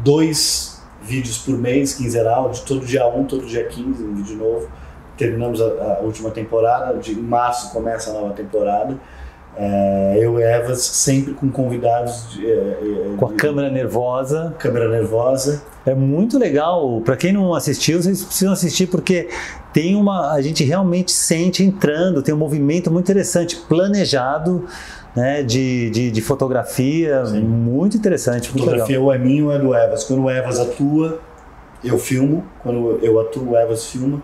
dois vídeos por mês, quinzenal, de todo dia 1, todo dia 15, um vídeo novo. Terminamos a, a última temporada, de em março começa a nova temporada. É, eu e Evas sempre com convidados de, é, Com a câmera nervosa. câmera nervosa. É muito legal. Para quem não assistiu, vocês precisam assistir porque tem uma. A gente realmente sente entrando, tem um movimento muito interessante, planejado, né, de, de, de fotografia, Sim. muito interessante. Muito legal. Fotografia ou é minha ou é do Evas. Quando o Evas atua, eu filmo. Quando eu atuo, o Evas filma.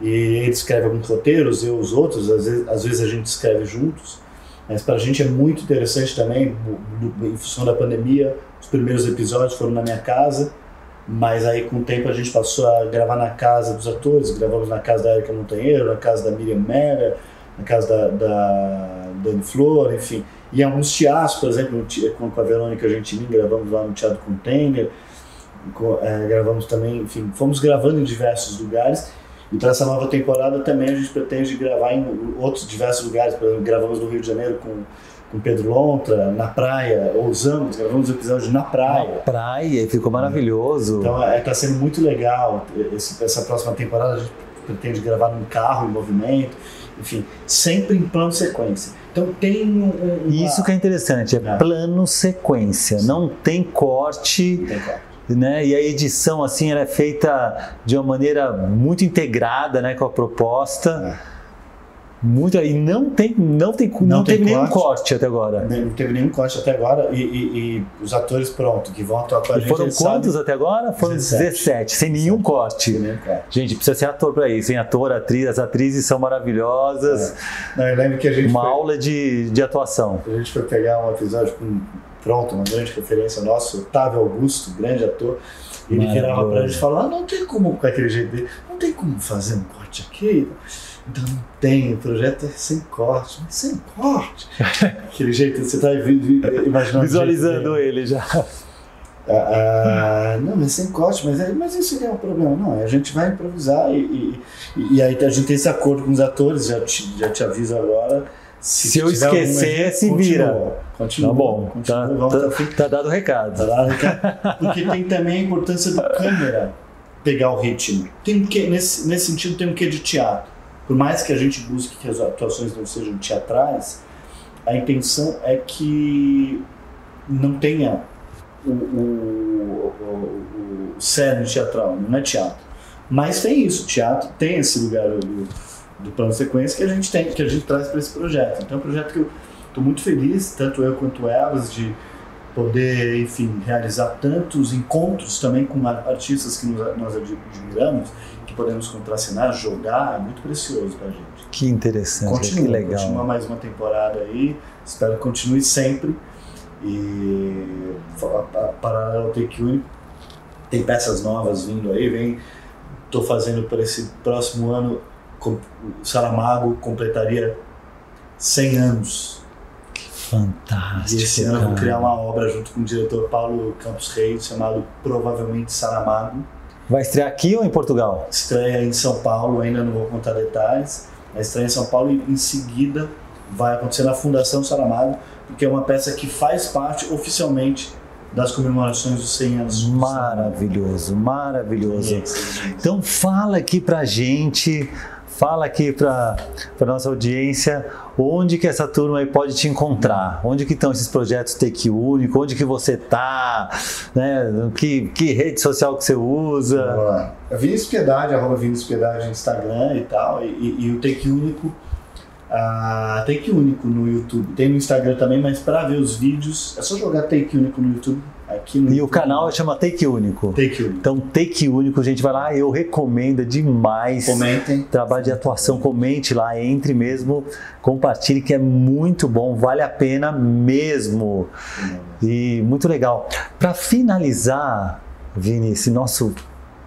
E ele escreve alguns roteiros, eu os outros. Às vezes, às vezes a gente escreve juntos. Mas para a gente é muito interessante também, em função da pandemia, os primeiros episódios foram na minha casa, mas aí com o tempo a gente passou a gravar na casa dos atores, gravamos na casa da Erika Montanheiro, na casa da Miriam Mera, na casa da, da Dani Flor, enfim. E alguns teatros, por exemplo, com a Verônica Gentilin, gravamos lá no Teatro Container, co- eh, gravamos também, enfim, fomos gravando em diversos lugares. E para essa nova temporada também a gente pretende gravar em outros diversos lugares. Por exemplo, gravamos no Rio de Janeiro com, com Pedro Lontra, na praia, ousamos, gravamos episódios na praia. Praia, ficou maravilhoso. Então está sendo muito legal. Esse- essa próxima temporada a gente pretende gravar num carro em movimento, enfim, sempre em plano sequência. Então tem um. uma- Isso que é interessante, é É. plano sequência, não tem corte, Tem qual. Né? E a edição assim ela é feita de uma maneira muito integrada, né, com a proposta. Muito e não tem não tem não, Não tem teve nenhum corte. corte até agora. Não teve nenhum corte até agora e, e- e os atores pronto que vão atuar com a E gente. foram quantos até agora? Foram 17. 17, sem nenhum corte. sabem nenhum corte. Gente, precisa ser ator para isso, hein? Ator, atriz, as atrizes são maravilhosas. Não, eu lembro que a gente Uma foi- aula de, de atuação. A gente foi pegar um episódio com pronto, uma grande referência nossa, Otávio Augusto, grande ator. Ele virava pra gente e falava, ah, não tem como, com aquele jeito dele, não tem como fazer um corte aqui. Então não tem, o projeto é sem corte, mas sem corte. aquele jeito, você tá imaginando. Visualizando ele já. Ah, ah, não, mas sem corte, mas, aí- mas isso não é um problema. Não, a gente vai improvisar e, e- e aí a gente tem esse acordo com os atores, já te, já te aviso agora. Se eu tiver algum esquecer, se continua, vira. Continua, Tá bom, continua, tá, tá- o fim. tá dado o recado. Tá lá, Ricardo? Porque tem também a importância do câmera pegar o ritmo. Tem que, nesse, nesse sentido, tem um quê de teatro. Por mais que a gente busque que as atuações não sejam teatrais, a intenção é que não tenha o, o, o, o cerne teatral, não é teatro. Mas tem isso, teatro tem esse lugar do, do plano sequência que a gente tem, que a gente traz para esse projeto. Então é um projeto que eu estou muito feliz, tanto eu quanto elas, de poder, enfim, realizar tantos encontros também com ar- artistas que nos- nós admiramos, que podemos contracenar, jogar, é muito precioso para a gente. Que interessante, Continua, que legal. continua mais uma temporada aí, espero que continue sempre. E paralelo Take Único, tem peças novas vindo aí, vem. Estou fazendo para esse próximo ano, o Saramago completaria 100 anos. Fantástico. E esse ano eu vou criar uma obra junto com o diretor Paulo Campos Reis, chamado Provavelmente Saramago. Vai estrear aqui ou em Portugal? Estreia em São Paulo, ainda não vou contar detalhes. A estreia em São Paulo e em seguida vai acontecer na Fundação Saramago, porque é uma peça que faz parte oficialmente das comemorações dos 100 anos. Maravilhoso, maravilhoso. Então fala aqui pra gente, Fala aqui para a nossa audiência onde que essa turma aí pode te encontrar, onde que estão esses projetos Take Único, onde que você tá, né? que, que rede social que você usa. Vinícius Piedade, arroba Vinícius Piedade no Instagram e tal, e, e, o Take Único ah, Take Único no YouTube. Tem no Instagram também, mas para ver os vídeos é só jogar Take Único no YouTube. E o canal chama Take Único. Take Único. Então, Take Único, gente, vai lá, eu recomendo demais. Comentem. Trabalho de atuação, comente lá, entre mesmo, compartilhe, que é muito bom, vale a pena mesmo. E muito legal. Para finalizar, Vini, esse nosso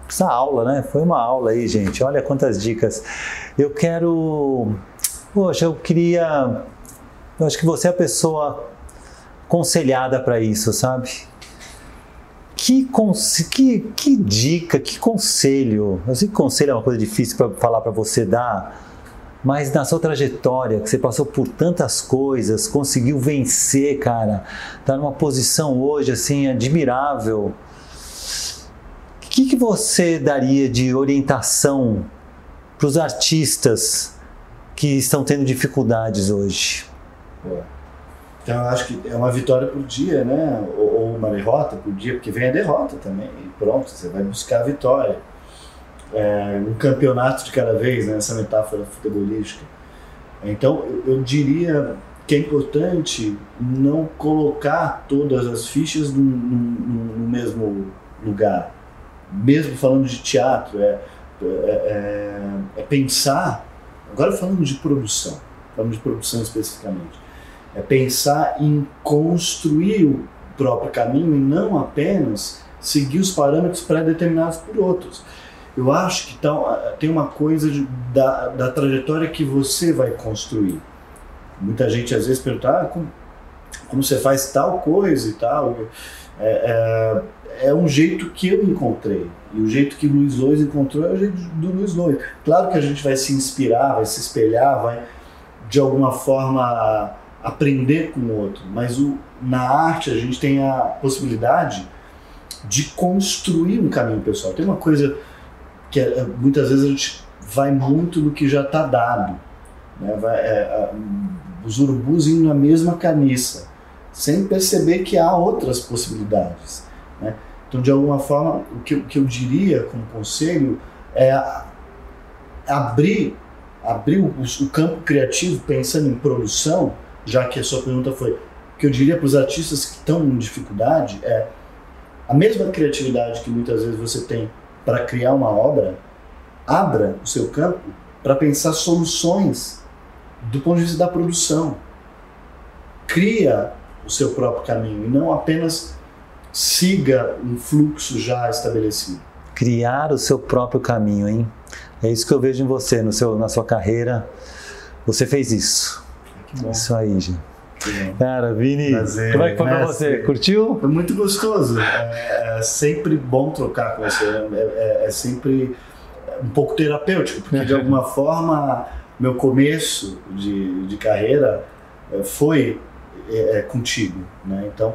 essa aula, né? Foi uma aula aí, gente. Olha quantas dicas. Eu quero Poxa, eu queria. Eu acho que você é a pessoa aconselhada para isso, sabe? Que, que, que dica, que conselho. Eu sei que conselho é uma coisa difícil para falar para você dar, mas na sua trajetória, que você passou por tantas coisas, conseguiu vencer, cara, tá numa posição hoje assim admirável. O que, que você daria de orientação para os artistas que estão tendo dificuldades hoje? Então eu acho que é uma vitória por dia, né? Uma derrota por dia, porque vem a derrota também. E pronto, você vai buscar a vitória. É, um campeonato de cada vez, né? Essa metáfora futebolística. Então eu, eu diria que é importante não colocar todas as fichas no, no, no mesmo lugar. Mesmo falando de teatro, é, é, é, é pensar Agora falando de produção, falando de produção especificamente, é pensar em construir o próprio caminho e não apenas seguir os parâmetros pré-determinados por outros. Eu acho que tá, tem uma coisa de, da, da trajetória que você vai construir. Muita gente às vezes pergunta ah, como, como você faz tal coisa e tal. É, é, é, um jeito que eu encontrei. E o jeito que Luiz Lois encontrou é o jeito do Luiz Lois. Claro que a gente vai se inspirar, vai se espelhar, vai de alguma forma aprender com o outro, mas o, na arte a gente tem a possibilidade de construir um caminho pessoal. Tem uma coisa que é, muitas vezes a gente vai muito no que já está dado. Né? Vai, é, os urubus indo na mesma caniça sem perceber que há outras possibilidades. Né? Então, de alguma forma, o que, o que eu diria como conselho é abrir, abrir o, o, campo criativo pensando em produção, já que a sua pergunta foi, que eu diria para os artistas que estão em dificuldade é a mesma criatividade que muitas vezes você tem para criar uma obra, abra o seu campo para pensar soluções do ponto de vista da produção. Cria o seu próprio caminho e não apenas siga um fluxo já estabelecido. Criar o seu próprio caminho, hein? É isso que eu vejo em você, no seu, na sua carreira. Você fez isso. Isso aí, gente. Cara, Vini, Prazer, como é que foi pra você? Curtiu? Foi muito gostoso. É, é, sempre bom trocar com você. É, é, é sempre um pouco terapêutico, porque de alguma forma meu começo de, de carreira é, foi é, contigo, né? Então,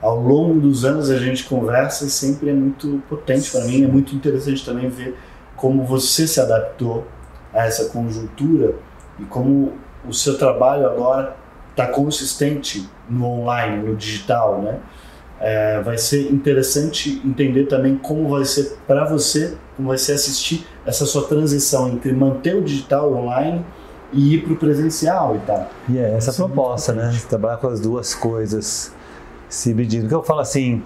ao longo dos anos a gente conversa e sempre é muito potente para mim, é muito interessante também ver como você se adaptou a essa conjuntura e como o seu trabalho agora está consistente no online, no digital, né? É, vai ser interessante entender também como vai ser para você, como vai ser assistir essa sua transição entre manter o digital online e ir para o presencial e tal. E é essa a proposta, né? Trabalhar com as duas coisas se dividindo. Que eu falo assim,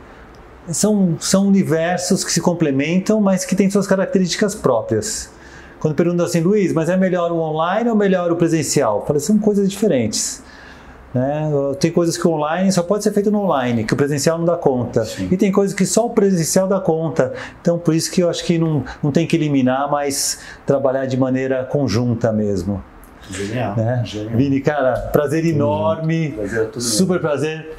são, são universos que se complementam, mas que têm suas características próprias. Quando perguntam assim, Luiz, mas é melhor o online ou melhor o presencial? Eu falo, são coisas diferentes. Né? Tem coisas que online só pode ser feito no online, que o presencial não dá conta. Sim. E tem coisas que só o presencial dá conta. Então, por isso que eu acho que não, não tem que eliminar, mas trabalhar de maneira conjunta mesmo. Genial. Né? Genial. Vini, cara, prazer enorme. Prazer, super prazer.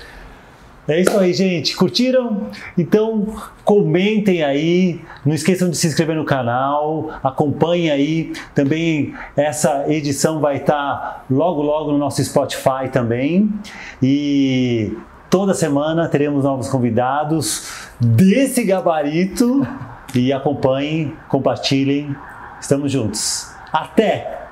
É isso aí, gente. Curtiram? Então comentem aí. Não esqueçam de se inscrever no canal. Acompanhem aí. Também essa edição vai estar logo, logo no nosso Spotify também. E toda semana teremos novos convidados desse gabarito. E acompanhem, compartilhem. Estamos juntos. Até!